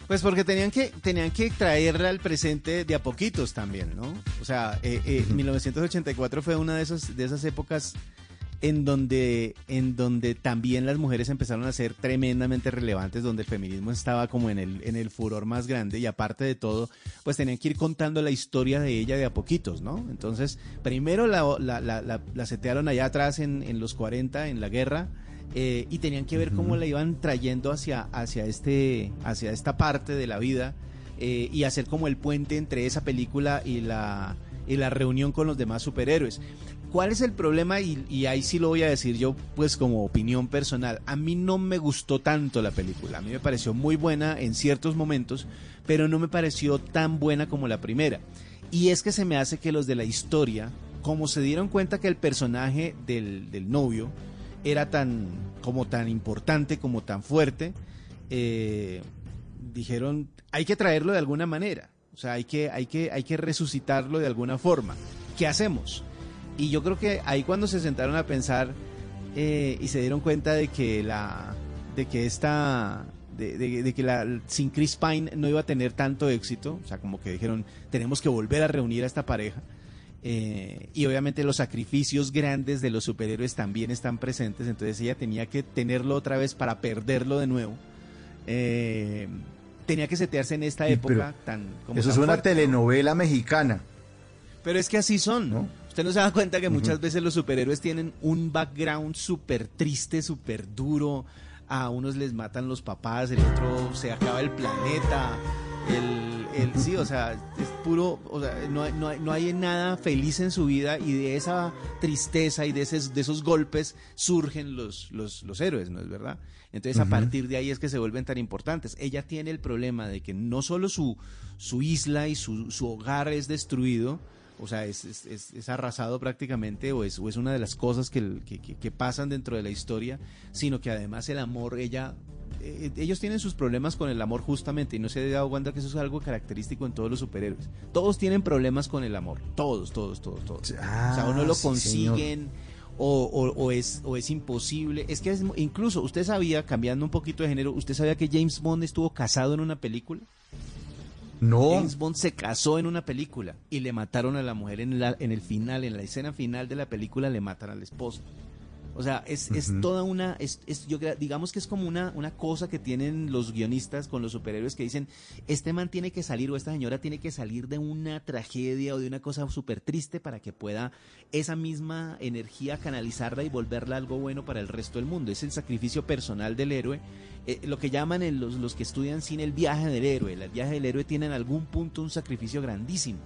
Pues porque tenían que, tenían que traerla al presente de a poquitos también, ¿no? O sea, eh, eh, 1984 fue una de esas, de esas épocas en donde, en donde también las mujeres empezaron a ser tremendamente relevantes, donde el feminismo estaba como en el, en el furor más grande y aparte de todo, pues tenían que ir contando la historia de ella de a poquitos, ¿no? Entonces, primero la, la, la, la- la setearon allá atrás en, en los 40, en la guerra, eh, y tenían que ver cómo la iban trayendo hacia, hacia, este, hacia esta parte de la vida eh, y hacer como el puente entre esa película y la, y la reunión con los demás superhéroes. ¿Cuál es el problema? Y, ahí sí lo voy a decir yo, pues como opinión personal. A mí no me gustó tanto la película. A mí me pareció muy buena en ciertos momentos, pero no me pareció tan buena como la primera. Y es que se me hace que los de la historia, como se dieron cuenta que el personaje del, del novio era tan, como tan importante, como tan fuerte, eh, dijeron, hay que traerlo de alguna manera. O sea, hay que, hay que, hay que resucitarlo de alguna forma. ¿Qué hacemos? Y yo creo que ahí cuando se sentaron a pensar eh, y se dieron cuenta de que la, de que esta, de, de- de que la, sin Chris Pine no iba a tener tanto éxito, o sea, como que dijeron, tenemos que volver a reunir a esta pareja. Eh, y obviamente los sacrificios grandes de los superhéroes también están presentes, entonces ella tenía que tenerlo otra vez para perderlo de nuevo. Eh, tenía que setearse en esta época tan como Eso es una fuerte, ¿no? telenovela mexicana. Pero es que así son. Usted no se da cuenta que muchas veces los superhéroes tienen un background súper triste, súper duro. A unos les matan los papás, el otro se acaba el planeta. El, el- sí, o sea, es puro, o sea, no, no, no hay nada feliz en su vida y de esa tristeza y de, esos, de esos golpes surgen los, los, los héroes, ¿no es verdad? Entonces a partir de ahí es que se vuelven tan importantes. Ella tiene el problema de que no solo su, su isla y su, su hogar es destruido, o sea, es, es, es- es arrasado prácticamente o es, o es una de las cosas que, que, pasan dentro de la historia, sino que además el amor, ella, eh, ellos tienen sus problemas con el amor justamente y no se ha dado cuenta que eso es algo característico en todos los superhéroes. Todos tienen problemas con el amor, todos, todos, todos, todos. o sea, o no lo sí, consiguen. O, o- o es, o es imposible. Es que es- incluso usted sabía, cambiando un poquito de género, ¿usted sabía que James Bond estuvo casado en una película? No. James Bond se casó en una película y le mataron a la mujer en, la, en el final, en la escena final de la película le matan al esposo. O sea, es, es toda una, es, es- yo digamos que es como una, una cosa que tienen los guionistas con los superhéroes que dicen, este man tiene que salir o esta señora tiene que salir de una tragedia o de una cosa súper triste para que pueda esa misma energía canalizarla y volverla algo bueno para el resto del mundo. Es el sacrificio personal del héroe, eh, lo que llaman en los, los que estudian cine el viaje del héroe. El viaje del héroe tiene en algún punto un sacrificio grandísimo.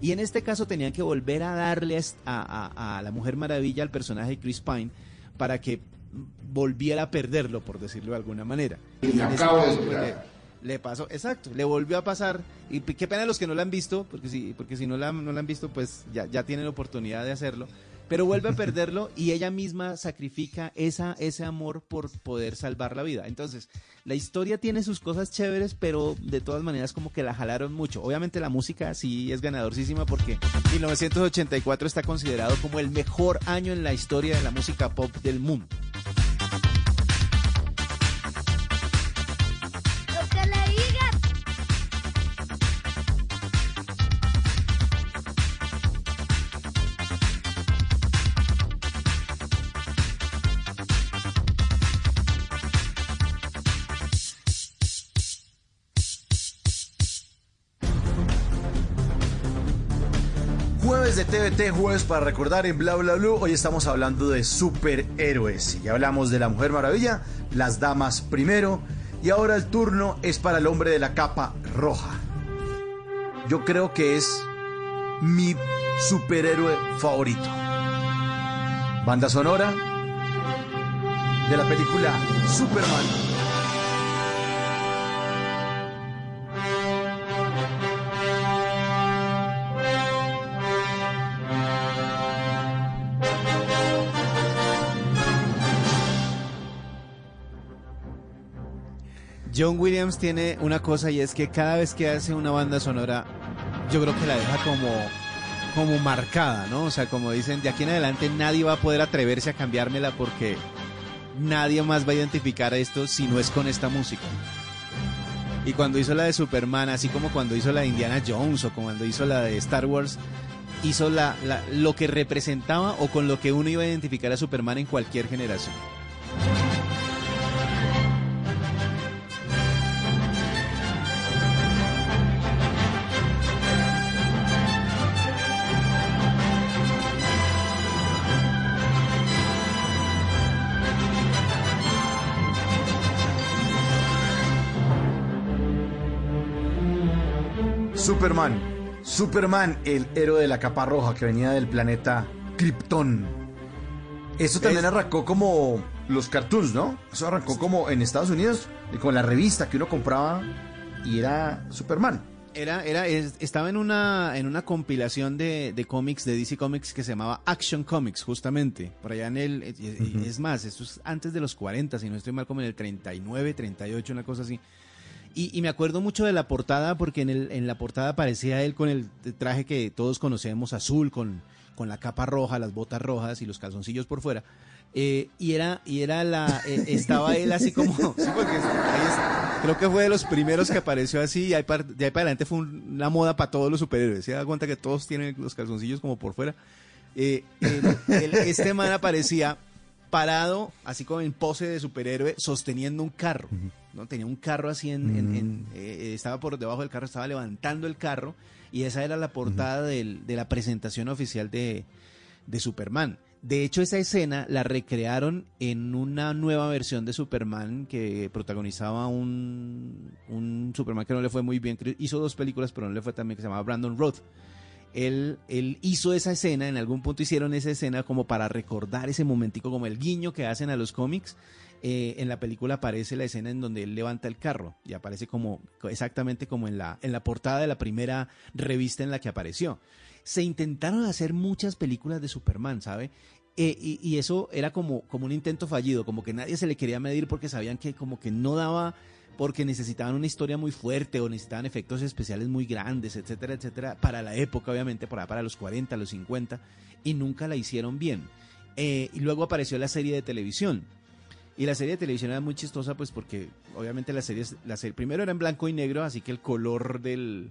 Y en este caso tenían que volver a darle a, la Mujer Maravilla, al personaje de Chris Pine, para que volviera a perderlo, por decirlo de alguna manera. Y me este acabo de pues, le, le pasó, exacto, le volvió a pasar. Y qué pena los que no la han visto, porque si, porque si no la, no la han visto, pues ya, ya tienen la oportunidad de hacerlo. Pero vuelve a <laughs> perderlo y ella misma sacrifica esa, ese amor por poder salvar la vida. Entonces, la historia tiene sus cosas chéveres, pero de todas maneras como que la jalaron mucho. Obviamente la música sí es ganadorcísima porque 1984 está considerado como el mejor año en la historia de la música pop del mundo. Jueves para recordar en Bla Bla Blue. Hoy estamos hablando de superhéroes. Ya hablamos de la Mujer Maravilla, las damas primero. Y ahora el turno es para el hombre de la capa roja. Yo creo que es mi superhéroe favorito. Banda sonora de la película Superman. John Williams tiene una cosa y es que cada vez que hace una banda sonora, yo creo que la deja como, como marcada, ¿no? O sea, como dicen, de aquí en adelante nadie va a poder atreverse a cambiármela porque nadie más va a identificar esto si no es con esta música. Y cuando hizo la de Superman, así como cuando hizo la de Indiana Jones o cuando hizo la de Star Wars, hizo la- lo que representaba o con lo que uno iba a identificar a Superman en cualquier generación. Superman. Superman, el héroe de la capa roja que venía del planeta Krypton. Eso también arrancó como los cartoons, ¿no? Eso arrancó como en Estados Unidos, y con la revista que uno compraba y era Superman. Era, era, es- estaba en una, en una compilación de, de cómics de DC Comics que se llamaba Action Comics, justamente. Por allá en el, es- es más, esto es antes de los 40, si no estoy mal, como en el 39, 38, una cosa así. Y, y me acuerdo mucho de la portada porque en, el, en la portada aparecía él con el traje que todos conocemos, azul, con, con la capa roja, las botas rojas y los calzoncillos por fuera. Eh, y era, y era la, eh, <laughs> estaba él así como, sí, porque ahí es- creo que fue de los primeros que apareció así y ahí par- de ahí para adelante fue un- una moda para todos los superhéroes. Se da cuenta que todos tienen los calzoncillos como por fuera. Eh, el- el- este man aparecía parado, así como en pose de superhéroe, sosteniendo un carro. ¿no? Tenía un carro así en, en- en- eh, estaba por debajo del carro, estaba levantando el carro y esa era la portada del- de la presentación oficial de, de Superman. De hecho, esa escena la recrearon en una nueva versión de Superman que protagonizaba un, un Superman que no le fue muy bien. Hizo dos películas, pero no le fue tan bien, que se llamaba Brandon Roth. Él, hizo esa escena, en algún punto hicieron esa escena como para recordar ese momentico, como el guiño que hacen a los cómics. Eh, en la película aparece la escena en donde él levanta el carro y aparece como exactamente como en la, en la portada de la primera revista en la que apareció. Se intentaron hacer muchas películas de Superman, ¿sabe? Eh, y, y eso era como, como un intento fallido, como que nadie se le quería medir porque sabían que como que no daba, porque necesitaban una historia muy fuerte o necesitaban efectos especiales muy grandes, etcétera, etcétera, para la época, obviamente, para, para los 40, los 50, y nunca la hicieron bien. Eh, y luego apareció la serie de televisión. Y la serie de televisión era muy chistosa, pues porque obviamente la serie, la serie primero era en blanco y negro, así que el color del,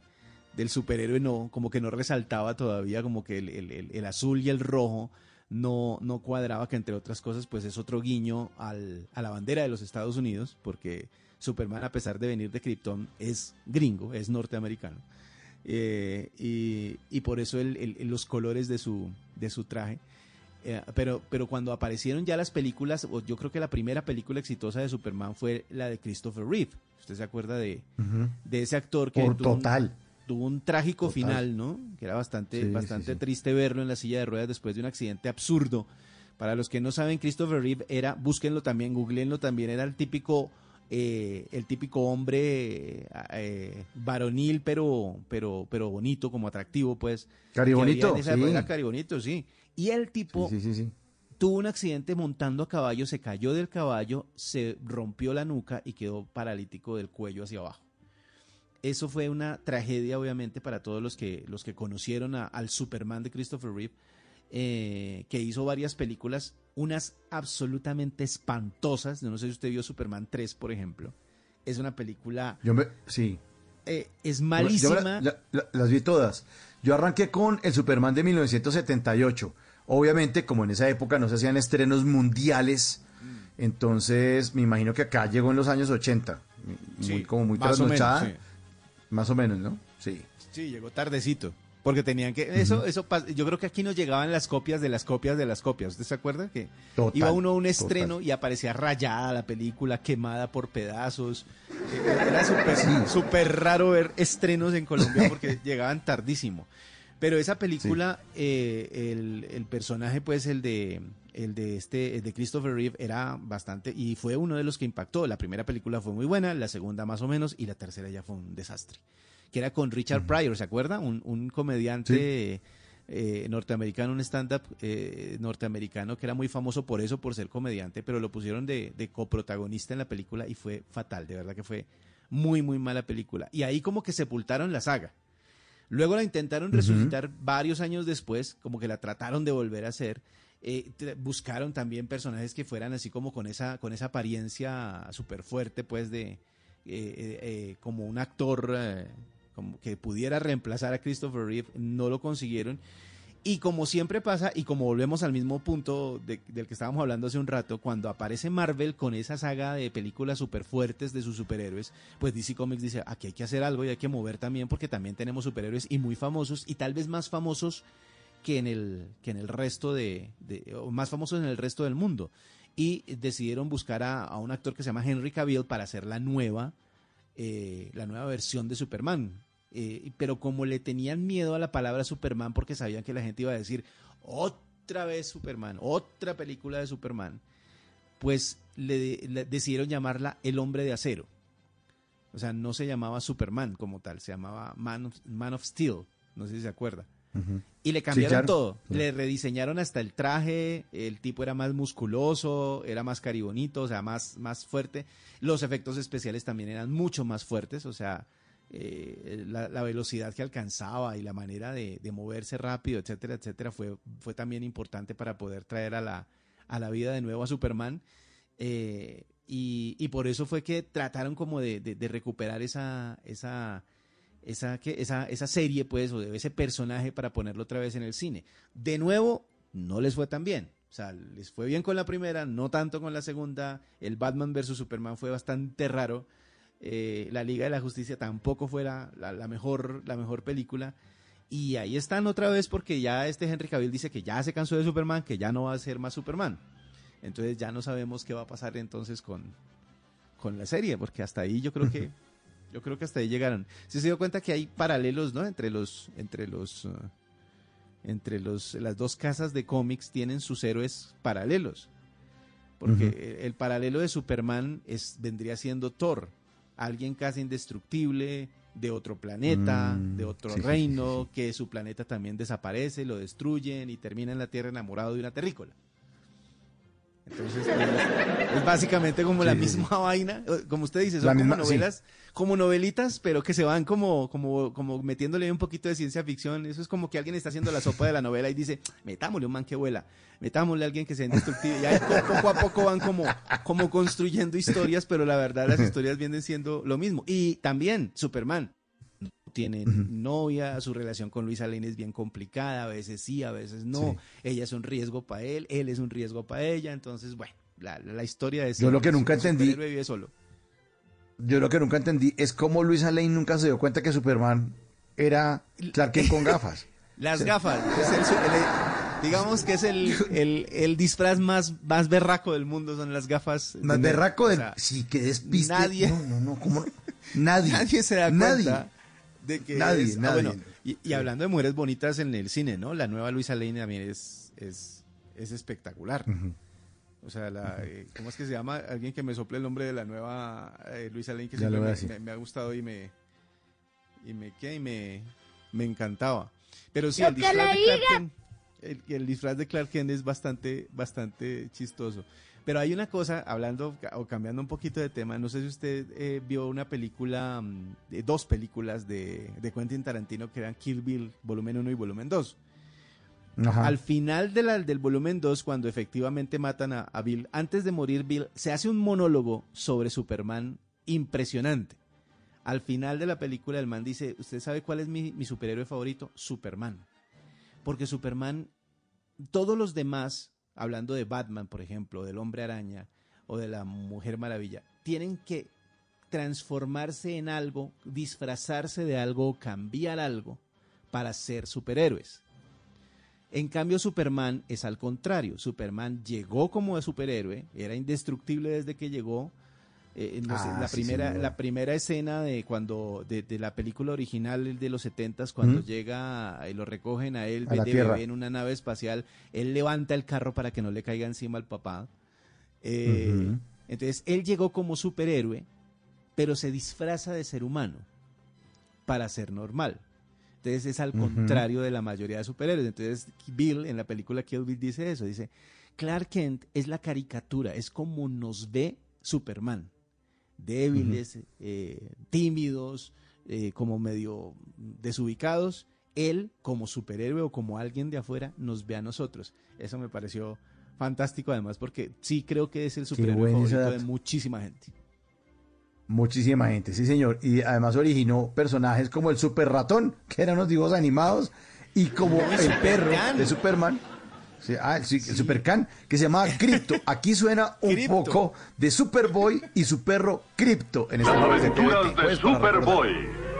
del superhéroe no, como que no resaltaba todavía, como que el, el- el- azul y el rojo no, no cuadraba, que entre otras cosas, pues es otro guiño al, a la bandera de los Estados Unidos, porque Superman, a pesar de venir de Krypton, es gringo, es norteamericano. Eh, y, y por eso el- el- los colores de su, de su traje. Eh, pero, pero cuando aparecieron ya las películas, yo creo que la primera película exitosa de Superman fue la de Christopher Reeve. ¿Usted se acuerda de, de ese actor que Por tuvo un- total. tuvo un trágico Total. final, ¿no? Que era bastante, Sí, bastante sí, sí. triste verlo en la silla de ruedas después de un accidente absurdo. Para los que no saben, Christopher Reeve era, búsquenlo también, googleenlo también, era el típico eh, el típico hombre eh, varonil, pero, pero, pero bonito, como atractivo, pues. Caribonito, sí. época, caribonito, sí. Y el tipo Sí, sí, sí. tuvo un accidente montando a caballo, se cayó del caballo, se rompió la nuca y quedó paralítico del cuello hacia abajo. Eso fue una tragedia, obviamente, para todos los que, los que conocieron a- al Superman de Christopher Reeve, eh, que hizo varias películas, unas absolutamente espantosas. No sé si usted vio Superman 3, por ejemplo. Es una película, Yo me, sí. eh, es malísima. la- la- la- las vi todas. Yo arranqué con el Superman de 1978. Obviamente, como en esa época no se hacían estrenos mundiales, Mm. entonces me imagino que acá llegó en los años 80. Muy, Sí, como muy más o menos, trasnochada. sí. Más o menos, ¿no? Sí. Sí, llegó tardecito. Porque tenían que. Eso, eso pas- yo creo que aquí nos llegaban las copias de las copias de las copias. ¿Usted se acuerda? Que Total, iba uno a un estreno total. y aparecía rayada la película, quemada por pedazos. Eh, Era súper súper raro ver estrenos en Colombia porque <laughs> llegaban tardísimo. Pero esa película, eh, el, el personaje, pues, el de el de este, el de Christopher Reeve, era bastante, y fue uno de los que impactó. La primera película fue muy buena, la segunda más o menos, y la tercera ya fue un desastre. Que era con Richard Pryor, ¿se acuerda? Un, un comediante eh, norteamericano, un stand-up eh, norteamericano que era muy famoso por eso, por ser comediante, pero lo pusieron de, de coprotagonista en la película y fue fatal, de verdad que fue muy, muy mala película. Y ahí como que sepultaron la saga. Luego la intentaron resucitar varios años después, como que la trataron de volver a hacer. Eh, buscaron también personajes que fueran así como con esa, con esa apariencia súper fuerte, pues de eh, eh, eh, como un actor como que pudiera reemplazar a Christopher Reeve. No lo consiguieron. Y como siempre pasa, y como volvemos al mismo punto de- del que estábamos hablando hace un rato, cuando aparece Marvel con esa saga de películas súper fuertes de sus superhéroes, pues DC Comics dice, aquí hay que hacer algo y hay que mover también porque también tenemos superhéroes y muy famosos y tal vez más famosos que en el, que en el resto de, de- o más famosos en el resto del mundo. Y decidieron buscar a, a un actor que se llama Henry Cavill para hacer la nueva, eh, la nueva versión de Superman. Eh, pero como le tenían miedo a la palabra Superman porque sabían que la gente iba a decir otra vez Superman, otra película de Superman, pues le, le decidieron llamarla El Hombre de Acero. O sea, no se llamaba Superman como tal, se llamaba Man of, Man of Steel, no sé si se acuerda. Y le cambiaron claro. todo, le rediseñaron hasta el traje, el tipo era más musculoso, era más caribonito, o sea, más, más fuerte. Los efectos especiales también eran mucho más fuertes, o sea, eh, la, la velocidad que alcanzaba y la manera de, moverse rápido, etcétera, etcétera, fue, también importante para poder traer a la, vida de nuevo a Superman. Eh, y, por eso fue que trataron como de, recuperar esa, esa, esa, esa, esa serie, pues, o ese personaje para ponerlo otra vez en el cine. De nuevo, no les fue tan bien. O sea, les fue bien con la primera, no tanto con la segunda. El Batman vs. Superman fue bastante raro. Eh, la Liga de la Justicia tampoco fue la, mejor, la mejor película. Y ahí están otra vez porque ya este Henry Cavill dice que ya se cansó de Superman, que ya no va a ser más Superman. Entonces ya no sabemos qué va a pasar entonces con, con la serie, porque hasta ahí yo creo que yo creo que hasta ahí llegaron. Si se dio cuenta que hay paralelos, ¿no? Entre los entre los uh, entre los las dos casas de cómics tienen sus héroes paralelos. Porque el, el paralelo de Superman es vendría siendo Thor, alguien casi indestructible de otro planeta, Mm, de otro sí, sí, sí, reino, que su planeta también desaparece, lo destruyen y termina en la Tierra enamorado de una terrícola. Entonces, pues, es básicamente como la sí, misma <laughs> vaina, como usted dice, son La como misma- sí. novelas, como novelitas, pero que se van como, como, como metiéndole un poquito de ciencia ficción. Eso es como que alguien está haciendo la sopa de la novela y dice, metámosle un man que vuela, metámosle a alguien que sea indestructible. Y ahí po- poco a poco van como, como construyendo historias, pero la verdad las historias vienen siendo lo mismo. Y también Superman. Tiene novia, su relación con Luisa Lane es bien complicada, a veces sí, a veces no. Sí. Ella es un riesgo para él, él es un riesgo para ella, entonces, bueno, la, la historia es... Yo lo que nunca entendí- vive solo. Yo lo que nunca entendí es cómo Luisa Lane nunca se dio cuenta que Superman era Clark Kent con gafas. <laughs> Las Sí. gafas, es el su- el- digamos que es el, el, el disfraz más, más berraco del mundo, son las gafas. Más de- berraco o del... sea, sí, que despiste. nadie- No, no, no, ¿cómo? <laughs> Nadie. Nadie se da Nadie. cuenta de que Nadie, es- ah, nadie. bueno, y, y hablando de mujeres bonitas en el cine, ¿no? La nueva Luisa Lane también es, es, es espectacular. O sea, la, eh, ¿cómo es que se llama? Alguien que me sople el nombre de la nueva eh, Luisa Lane que Ya siempre me, me- me ha gustado y me y me ¿qué? y me, me encantaba. Pero sí, el disfraz le de Clark. Kent, el, el disfraz de Clark Kent es bastante bastante chistoso. Pero hay una cosa, hablando o cambiando un poquito de tema, no sé si usted eh, vio una película, de- dos películas de, de Quentin Tarantino que eran Kill Bill, volumen 1 y volumen 2. Al final del volumen 2, cuando efectivamente matan a, a Bill, antes de morir Bill, se hace un monólogo sobre Superman impresionante. Al final de la película el man dice, ¿usted sabe cuál es mi, mi superhéroe favorito? Superman. Porque Superman, todos los demás, hablando de Batman, por ejemplo, del hombre araña o de la mujer maravilla, tienen que transformarse en algo, disfrazarse de algo, cambiar algo para ser superhéroes. En cambio, Superman es al contrario. Superman llegó como superhéroe, era indestructible desde que llegó. Eh, no sé, Ah, la, sí, primera, señor. la primera escena de cuando de, de la película original de los 70 cuando ¿Mm? llega y lo recogen a él A la bebé en una nave espacial, él levanta el carro para que no le caiga encima al papá. Eh. Entonces, él llegó como superhéroe, pero se disfraza de ser humano para ser normal. Entonces es al contrario de la mayoría de superhéroes. Entonces Bill en la película Kill Bill dice eso, dice, Clark Kent es la caricatura, es como nos ve Superman. Débiles, eh, tímidos, eh, como medio desubicados. Él, como superhéroe o como alguien de afuera, nos ve a nosotros. Eso me pareció fantástico además porque sí creo que es el superhéroe favorito de muchísima gente. Muchísima gente, sí señor. Y además originó personajes como el Super Ratón, que eran unos dibujos animados, y como el perro Can. de Superman. Sí, ah, el, sí, el Super Can, que se llamaba Crypto. Aquí suena un Crypto. poco de Superboy y su perro Crypto en esta Las aventuras de pues. Superboy.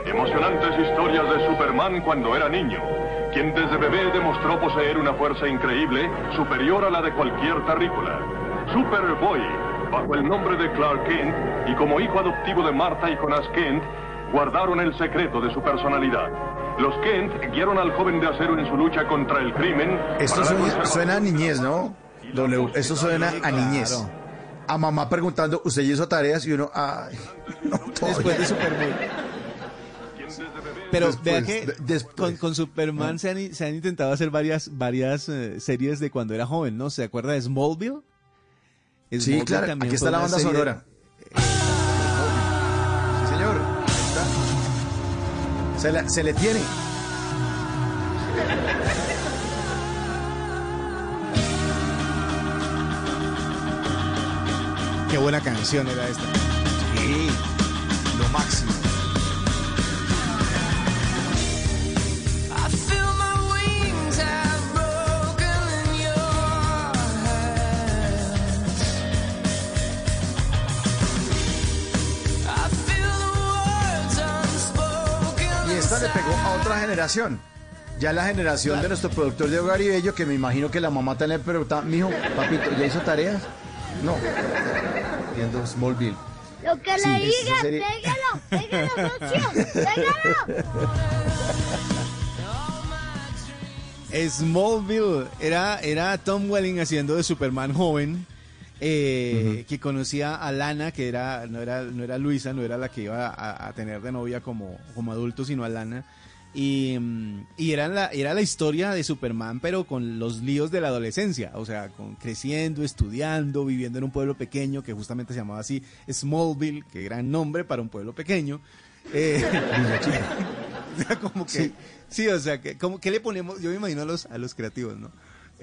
Emocionantes historias de Superman cuando era niño, quien desde bebé demostró poseer una fuerza increíble, superior a la de cualquier terrícola. Superboy, bajo el nombre de Clark Kent y como hijo adoptivo de Martha y Jonas Kent, guardaron el secreto de su personalidad. Los Kent guiaron al joven de acero en su lucha contra el crimen. Esto suena, a niñez, ¿no? W, esto suena a niñez. Claro. A mamá preguntando, ¿usted hizo tareas? Y uno, ay, <laughs> no. Después de Superboy. Pero Después, vea que de- con, con Superman se, han, se han intentado hacer varias, varias eh, series de cuando era joven, ¿no? ¿Se acuerda de Smallville? Sí, claro, aquí está la banda sonora. Sí, señor. ahí está. Se, la- se le tiene. Qué buena canción era esta. Sí, lo máximo. Otra generación. Ya la generación de nuestro productor de Hogar y Bello, que me imagino que la mamá también le preguntaba, mijo, papito, ¿ya hizo tareas? No. Viendo Smallville. Lo que Sí, le diga, serie- pégalo, pégalo, socio, pégalo. Smallville era, era Tom Welling haciendo de Superman joven. eh, que conocía a Lana, que era no era no era Luisa, no era la que iba a, a tener de novia como, como adulto, sino a Lana. Y, mm, y era, la, era la historia de Superman, pero con los líos de la adolescencia, o sea, con creciendo, estudiando, viviendo en un pueblo pequeño que justamente se llamaba así Smallville, que gran nombre para un pueblo pequeño. Eh, <laughs> <laughs> o sea, como que, sí. o sea, que, como, ¿qué le ponemos? Yo me imagino a los, a los creativos, ¿no?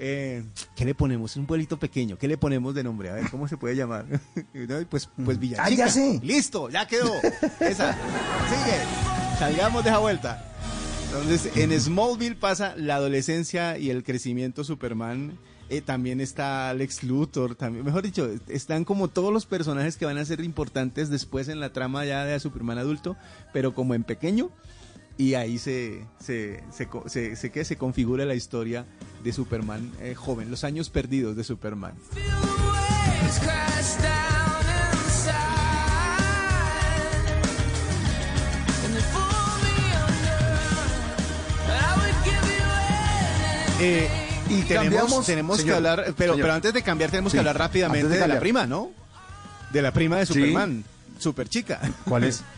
Eh, ¿Qué le ponemos? Un pueblito pequeño, ¿qué le ponemos de nombre? A ver, ¿cómo se puede llamar? <laughs> Pues, pues Villachica. Ah, ya sé. Listo, ya quedó. Esa. Sigue. Salgamos de esa vuelta. Entonces, en Smallville pasa la adolescencia y el crecimiento Superman. Eh, también está Alex Luthor, mejor dicho, están como todos los personajes que van a ser importantes después en la trama ya de Superman adulto, pero como en pequeño. Y ahí se, se, se, se, se configura la historia de Superman eh, joven, los años perdidos de Superman. Eh, Y tenemos, tenemos que hablar, pero, señor. pero antes de cambiar tenemos Sí, que hablar rápidamente de de, la prima, ¿no? De la prima de Sí. Superman, super chica. ¿Cuál es? <laughs>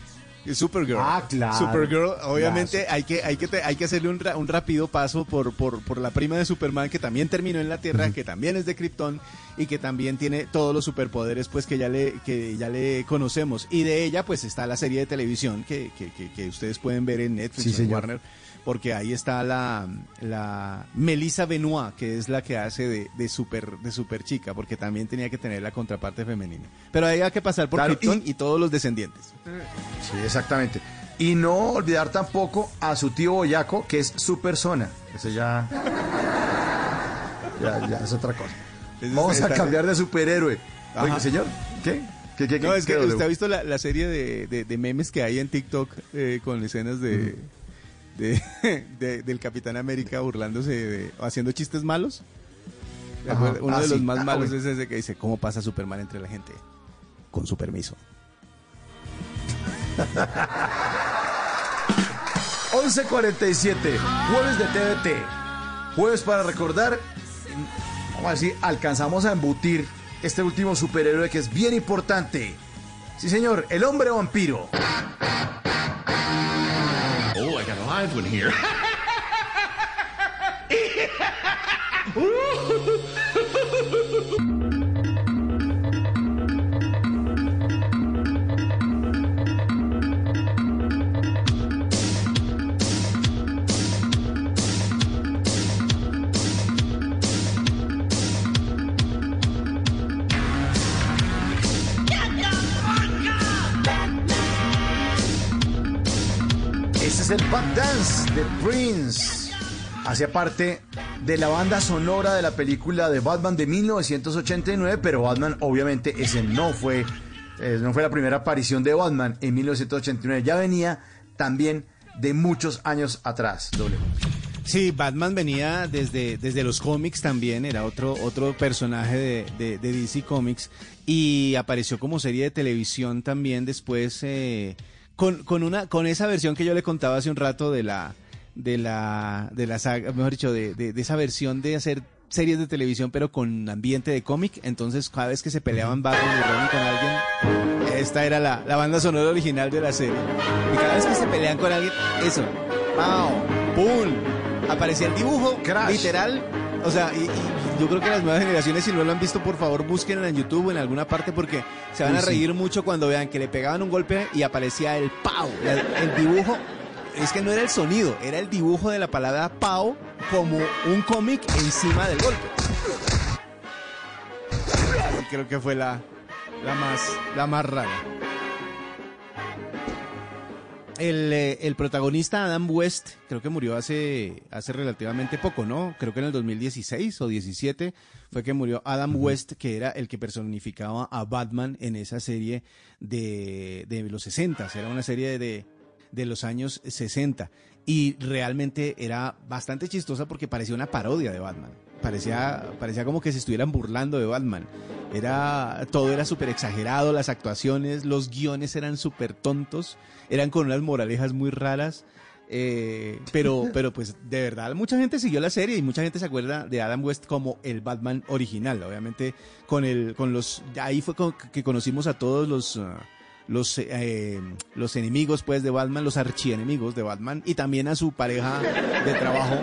Supergirl. Ah, claro. Supergirl, obviamente Claro. hay que hay que hay que hacerle un, ra- un rápido paso por, por por la prima de Superman que también terminó en la Tierra, que también es de Krypton y que también tiene todos los superpoderes pues que ya le que ya le conocemos y de ella pues está la serie de televisión que, que, que- que ustedes pueden ver en Netflix Sí, o en. Warner porque ahí está la, la Melissa Benoit, que es la que hace de, de super de super chica, porque también tenía que tener la contraparte femenina. Pero ahí hay que pasar por Claro, Krypton y todos los descendientes. Sí, exactamente. Y no olvidar tampoco a su tío Boyaco, que es su persona. Ese ya. Ya, ya es otra cosa. Vamos a cambiar de superhéroe. Ajá. Oye, señor, ¿qué? ¿Qué, qué, No, qué- es que usted W? ha visto la, la serie de, de- de memes que hay en TikTok eh, con escenas de, de- <laughs> de- del Capitán América burlándose, de- haciendo chistes malos. Uno Ah, de los sí. más Ah, malos es ese que dice, ¿cómo pasa Superman entre la gente? Con su permiso. 11.47, jueves de TVT. Jueves para recordar, vamos a decir, alcanzamos a embutir este último superhéroe que es bien importante. Sí, señor, el hombre vampiro. Oh, I got a live one here. <laughs> el Bad Dance de Prince. Hacía parte de la banda sonora de la película de Batman de 1989, pero Batman obviamente ese no fue, eh, no fue la primera aparición de Batman en 1989. Ya venía también de muchos años atrás. Doble. Sí, Batman venía desde, desde los cómics también, era otro, otro personaje de, de- de DC Comics y apareció como serie de televisión también después eh, con, con, una, con esa versión que yo le contaba hace un rato de la, de la, de la saga, mejor dicho, de, de- de esa versión de hacer series de televisión pero con ambiente de cómic, entonces cada vez que se peleaban Batman y Robin con alguien, esta era la, la banda sonora original de la serie. Y cada vez que se pelean con alguien, eso, ¡pau! ¡Pum! Aparecía el dibujo, literal. O sea, y, y yo creo que las nuevas generaciones, si no lo han visto, por favor, búsquenlo en YouTube o en alguna parte porque se van Uy, a sí. reír mucho cuando vean que le pegaban un golpe y aparecía el ¡pau! El, el dibujo. Es que no era el sonido, era el dibujo de la palabra ¡pau! como un cómic encima del golpe. Y creo que fue la, la más, la más rara. El, eh, el protagonista Adam West creo que murió hace, hace relativamente poco, ¿no? Creo que en el 2016 o 17 fue que murió Adam West, que era el que personificaba a Batman en esa serie de, de los 60. Era una serie de, de los años 60. Y realmente era bastante chistosa porque parecía una parodia de Batman. Parecía, parecía como que se estuvieran burlando de Batman. Era, todo era súper exagerado, las actuaciones, los guiones eran súper tontos, eran con unas moralejas muy raras. eh, pero, <laughs> pero pues de verdad mucha gente siguió la serie y mucha gente se acuerda de Adam West como el Batman original. Obviamente con el, con los, ahí fue con- que conocimos a todos los, ah, los, eh, los enemigos pues de Batman, los archienemigos de Batman y también a su pareja de trabajo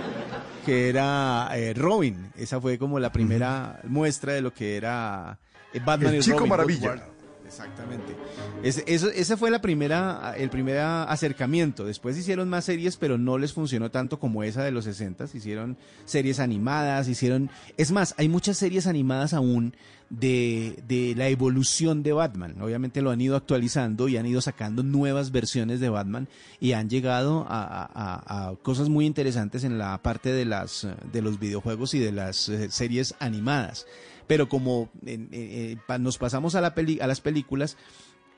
que era eh, Robin. Esa fue como la primera muestra de lo que era eh, Batman El y Chico Robin. Maravilla. Woodward. Exactamente. Ese, eso, fue la primera, el primer acercamiento. Después hicieron más series, pero no les funcionó tanto como esa de los 60. Hicieron series animadas, hicieron... Es más, hay muchas series animadas aún de, de la evolución de Batman. Obviamente lo han ido actualizando y han ido sacando nuevas versiones de Batman y han llegado a, a- cosas muy interesantes en la parte de, las, de los videojuegos y de las eh, series animadas. Pero como eh, eh, nos pasamos a, la a las películas,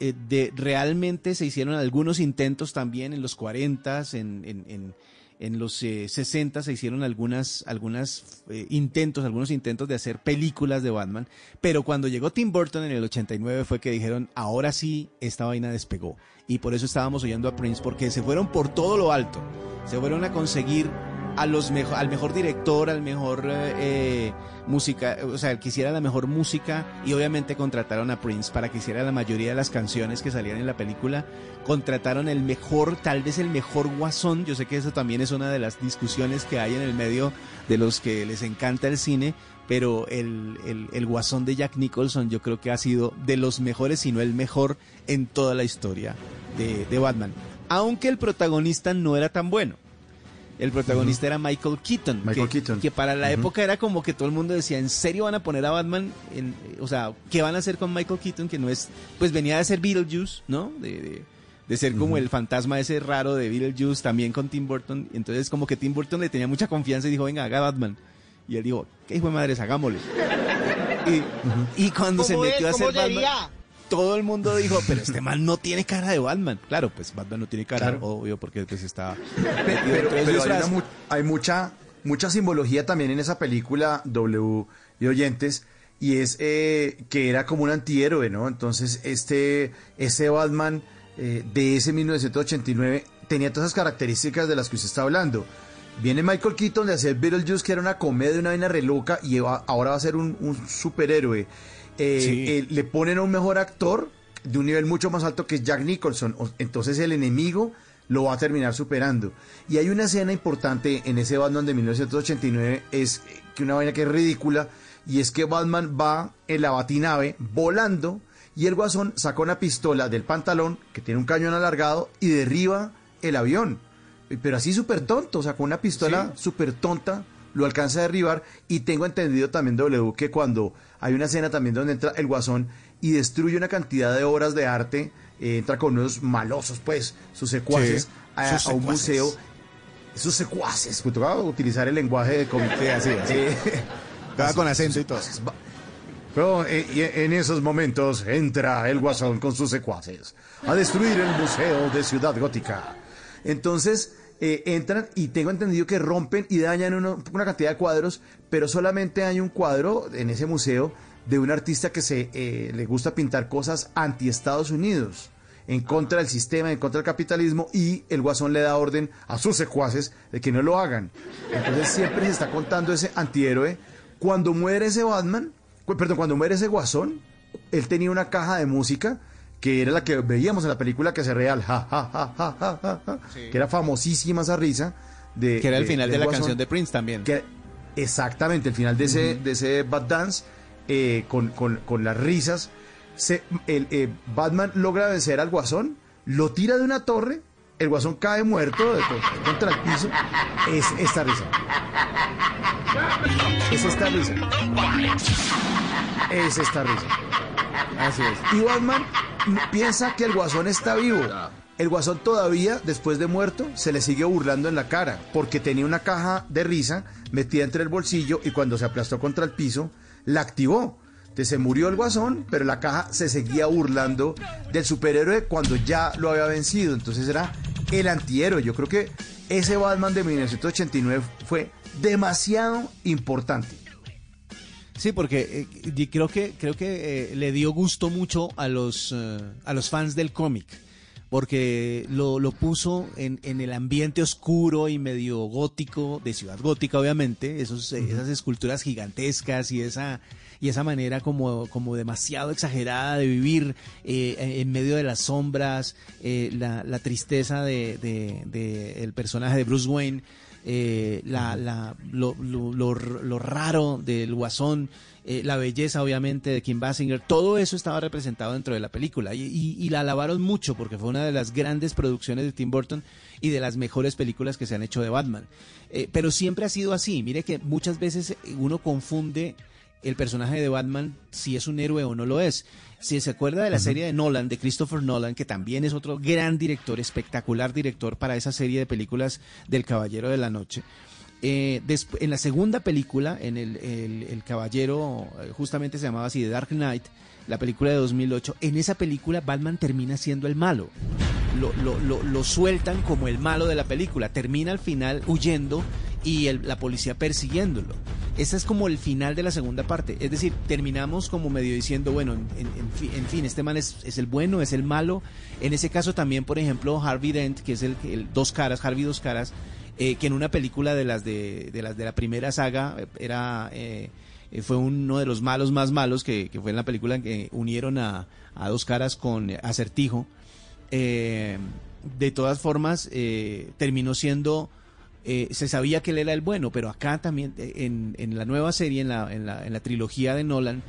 eh, de, realmente se hicieron algunos intentos también en los 40, en, en, en, en los eh, 60 se hicieron algunas, algunas eh, intentos, algunos intentos de hacer películas de Batman, pero cuando llegó Tim Burton en el 89 fue que dijeron, ahora sí, esta vaina despegó. Y por eso estábamos oyendo a Prince, porque se fueron por todo lo alto, se fueron a conseguir a los al mejor director, al mejor eh, música, o sea, que hiciera la mejor música y obviamente contrataron a Prince para que hiciera la mayoría de las canciones que salían en la película. Contrataron el mejor, tal vez el mejor guasón. Yo sé que eso también es una de las discusiones que hay en el medio de los que les encanta el cine, pero el, el, el guasón de Jack Nicholson yo creo que ha sido de los mejores, si no el mejor en toda la historia de, de Batman. Aunque el protagonista no era tan bueno. El protagonista era Michael Keaton. Michael que, Keaton. que para la época era como que todo el mundo decía, ¿en serio van a poner a Batman? En, o sea, ¿qué van a hacer con Michael Keaton? Que no es, pues venía de ser Beetlejuice, ¿no? De, de, de ser como el fantasma ese raro de Beetlejuice, también con Tim Burton. Entonces como que Tim Burton le tenía mucha confianza y dijo, venga, haga Batman. Y él dijo, ¿qué hijo de madres? Hagámosle. Y, y cuando se metió a hacer ¿Cómo Batman? Todo el mundo dijo, pero este man no tiene cara de Batman. Claro, pues Batman no tiene cara, Claro. obvio, porque pues está... Pero, pero hay, una mucha, mucha simbología también en esa película W y oyentes y es eh, que era como un antihéroe, ¿no? Entonces este ese Batman eh, de ese 1989 tenía todas esas características de las que usted está hablando. Viene Michael Keaton de hacer Beetlejuice, que era una comedia, una vaina re loca, y va- ahora va a ser un, un superhéroe. Eh, Sí. eh, le ponen a un mejor actor de un nivel mucho más alto que es Jack Nicholson. Entonces el enemigo lo va a terminar superando. Y hay una escena importante en ese Batman de 1989, es que una vaina que es ridícula, y es que Batman va en la batinave volando y el guasón saca una pistola del pantalón que tiene un cañón alargado y derriba el avión. Pero así súper tonto, con una pistola súper tonta lo alcanza a derribar y tengo entendido también W que cuando hay una escena también donde entra el guasón y destruye una cantidad de obras de arte, eh, entra con unos malosos pues, sus secuaces Sí, a, sus a un museo, sus secuaces, pues tocaba utilizar el lenguaje de. Sí, así, así. Eh, <laughs> con acento y todo. pero eh, y en esos momentos entra el guasón con sus secuaces a destruir el museo de Ciudad Gótica. Entonces eh, entran y tengo entendido que rompen y dañan una cantidad de cuadros, pero solamente hay un cuadro en ese museo de un artista que se eh, le gusta pintar cosas anti Estados Unidos, en contra del sistema, en contra del capitalismo, y el guasón le da orden a sus secuaces de que no lo hagan. Entonces siempre se está contando ese antihéroe. Cuando muere ese Batman, perdón, cuando muere ese guasón, él tenía una caja de música que era la que veíamos en la película que se real, ja, ja, ja, ja, ja, ja, ja, que era famosísima esa risa. De, Que era el final de la Guasón. canción de Prince también. Que- exactamente, el final de ese, de ese Bad Dance, eh, con, con- con las risas, se- el, eh, Batman logra vencer al Guasón, lo tira de una torre, el Guasón cae muerto de- contra el piso, es esta risa. Es esta risa. Es esta risa. Así es. Y Batman piensa que el guasón está vivo. El guasón todavía, después de muerto, se le sigue burlando en la cara, porque tenía una caja de risa metida entre el bolsillo y cuando se aplastó contra el piso, la activó. Entonces se murió el guasón, pero la caja se seguía burlando del superhéroe cuando ya lo había vencido. Entonces era el antihéroe. Yo creo que ese Batman de 1989 fue demasiado importante. Sí, porque eh, creo que creo que eh, le dio gusto mucho a los eh, a los fans del cómic, porque lo, lo puso en, en el ambiente oscuro y medio gótico de Ciudad Gótica, obviamente, esos esas esculturas gigantescas y esa y esa manera como como demasiado exagerada de vivir eh, en medio de las sombras, eh, la, la tristeza de, de- de el personaje de Bruce Wayne eh, la, la, lo, lo- lo- lo raro del guasón, eh, la belleza obviamente de Kim Basinger, todo eso estaba representado dentro de la película y, y- y la alabaron mucho porque fue una de las grandes producciones de Tim Burton y de las mejores películas que se han hecho de Batman. Eh, pero siempre ha sido así, mire que muchas veces uno confunde el personaje de Batman si es un héroe o no lo es. Si se acuerda de la serie de Nolan, de Christopher Nolan, que también es otro gran director, espectacular director para esa serie de películas del Caballero de la Noche. eh, en la segunda película, en el, el- el Caballero, eh, justamente se llamaba así, The Dark Knight, la película de 2008, en esa película Batman termina siendo el malo. Lo, lo- lo- lo sueltan como el malo de la película. Termina al final huyendo y la policía persiguiéndolo. Ese es como el final de la segunda parte. Es decir, terminamos como medio diciendo, bueno, en, en- en fin, este man es, es el bueno, es el malo. En ese caso también, por ejemplo, Harvey Dent, que es el, el dos caras, Harvey dos caras, eh, que en una película de las de, de las de la primera saga eh, era eh, eh, fue uno de los malos más malos que, que fue en la película que unieron a, a dos caras con Acertijo. Eh, de todas formas, eh, terminó siendo eh, se sabía que él era el bueno, pero acá también, en, en la nueva serie, en la, en la, en la trilogía de Nolan,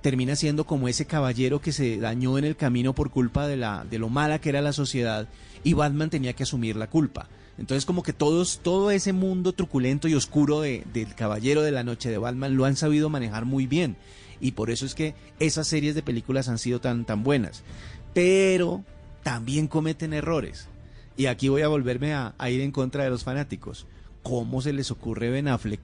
termina siendo como ese caballero que se dañó en el camino por culpa de, la, de lo mala que era la sociedad y Batman tenía que asumir la culpa. Entonces como que todos, todo ese mundo truculento y oscuro de- del Caballero de la Noche de Batman lo han sabido manejar muy bien. Y por eso es que esas series de películas han sido tan, tan buenas. Pero también cometen errores. Y aquí voy a volverme a, a ir en contra de los fanáticos. ¿Cómo se les ocurre Ben Affleck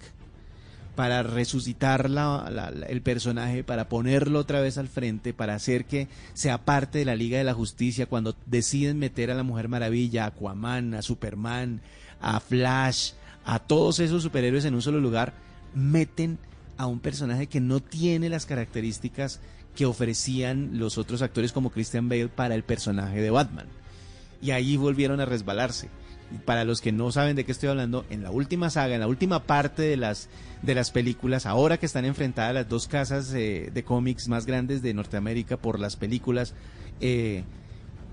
para resucitar la- la- la- el personaje, para ponerlo otra vez al frente, para hacer que sea parte de la Liga de la Justicia cuando deciden meter a la Mujer Maravilla, a Aquaman, a Superman, a Flash, a todos esos superhéroes en un solo lugar, meten a un personaje que no tiene las características que ofrecían los otros actores como Christian Bale para el personaje de Batman. Y ahí volvieron a resbalarse. Para los que no saben de qué estoy hablando, en la última saga, en la última parte de las, de las películas, ahora que están enfrentadas las dos casas eh, de cómics más grandes de Norteamérica por las películas, eh,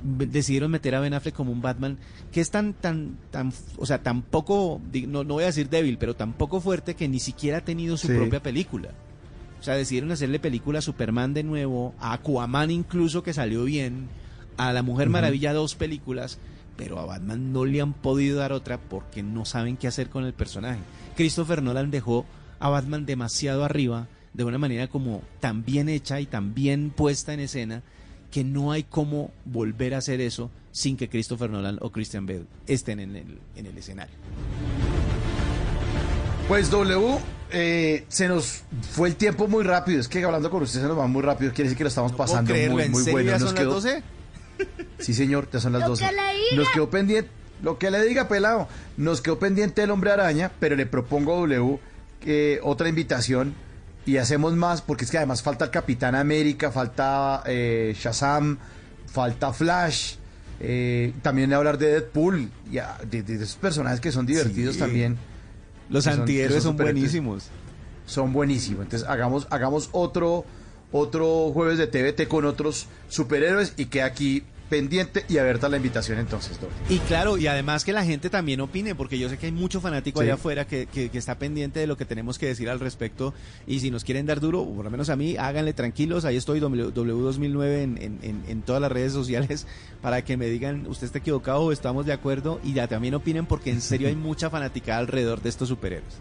decidieron meter a Ben Affleck como un Batman que es tan, tan, tan, o sea, tan poco, di- no, no voy a decir débil, pero tan poco fuerte que ni siquiera ha tenido su Sí. propia película. O sea, decidieron hacerle película a Superman de nuevo, a Aquaman incluso que salió bien, a la Mujer. Maravilla dos películas, pero a Batman no le han podido dar otra porque no saben qué hacer con el personaje. Christopher Nolan dejó a Batman demasiado arriba, de una manera como tan bien hecha y tan bien puesta en escena, que no hay cómo volver a hacer eso sin que Christopher Nolan o Christian Bale estén en el, en el escenario. Pues W, eh, se nos fue el tiempo muy rápido. Es que hablando con usted se nos va muy rápido. Quiere decir que lo estamos pasando muy, ¿en muy bueno. Nos quedó- 12? Sí, señor, ya son las Lo 12. que le diga. Nos quedó pendiente, lo que le diga, pelado. Nos quedó pendiente el hombre araña, pero le propongo a W que otra invitación y hacemos más, porque es que además falta el Capitán América, falta eh, Shazam, falta Flash. eh, también hablar de Deadpool, ya, de, de esos personajes que son divertidos Sí. también. Los son- antihéroes son superhéroes. buenísimos. Son buenísimos. Entonces hagamos, hagamos otro, otro jueves de TVT con otros superhéroes y que aquí pendiente y abierta la invitación entonces. Y claro, y además que la gente también opine, porque yo sé que hay mucho fanático Sí. allá afuera que, que- que está pendiente de lo que tenemos que decir al respecto. Y si nos quieren dar duro, o por lo menos a mí, háganle tranquilos. Ahí estoy, W- W2009, en, en- en- en todas las redes sociales, <laughs> para que me digan, usted está equivocado o estamos de acuerdo. Y ya también opinen, porque en serio hay <laughs> mucha fanaticada alrededor de estos superhéroes.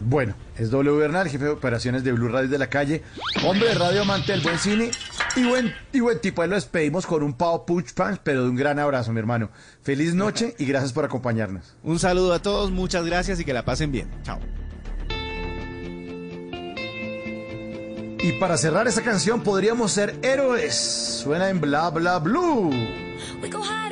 Bueno, es W Bernal, jefe de operaciones de Blue Radio de la calle, hombre de radio amante del buen cine y buen, y buen tipo. Ahí lo despedimos con un pavo punch punch, pero de un gran abrazo, mi hermano. Feliz noche y gracias por acompañarnos. Un saludo a todos, muchas gracias y que la pasen bien. Chao. Y para cerrar esta canción podríamos ser héroes. Suena en Bla Bla Blue. We go high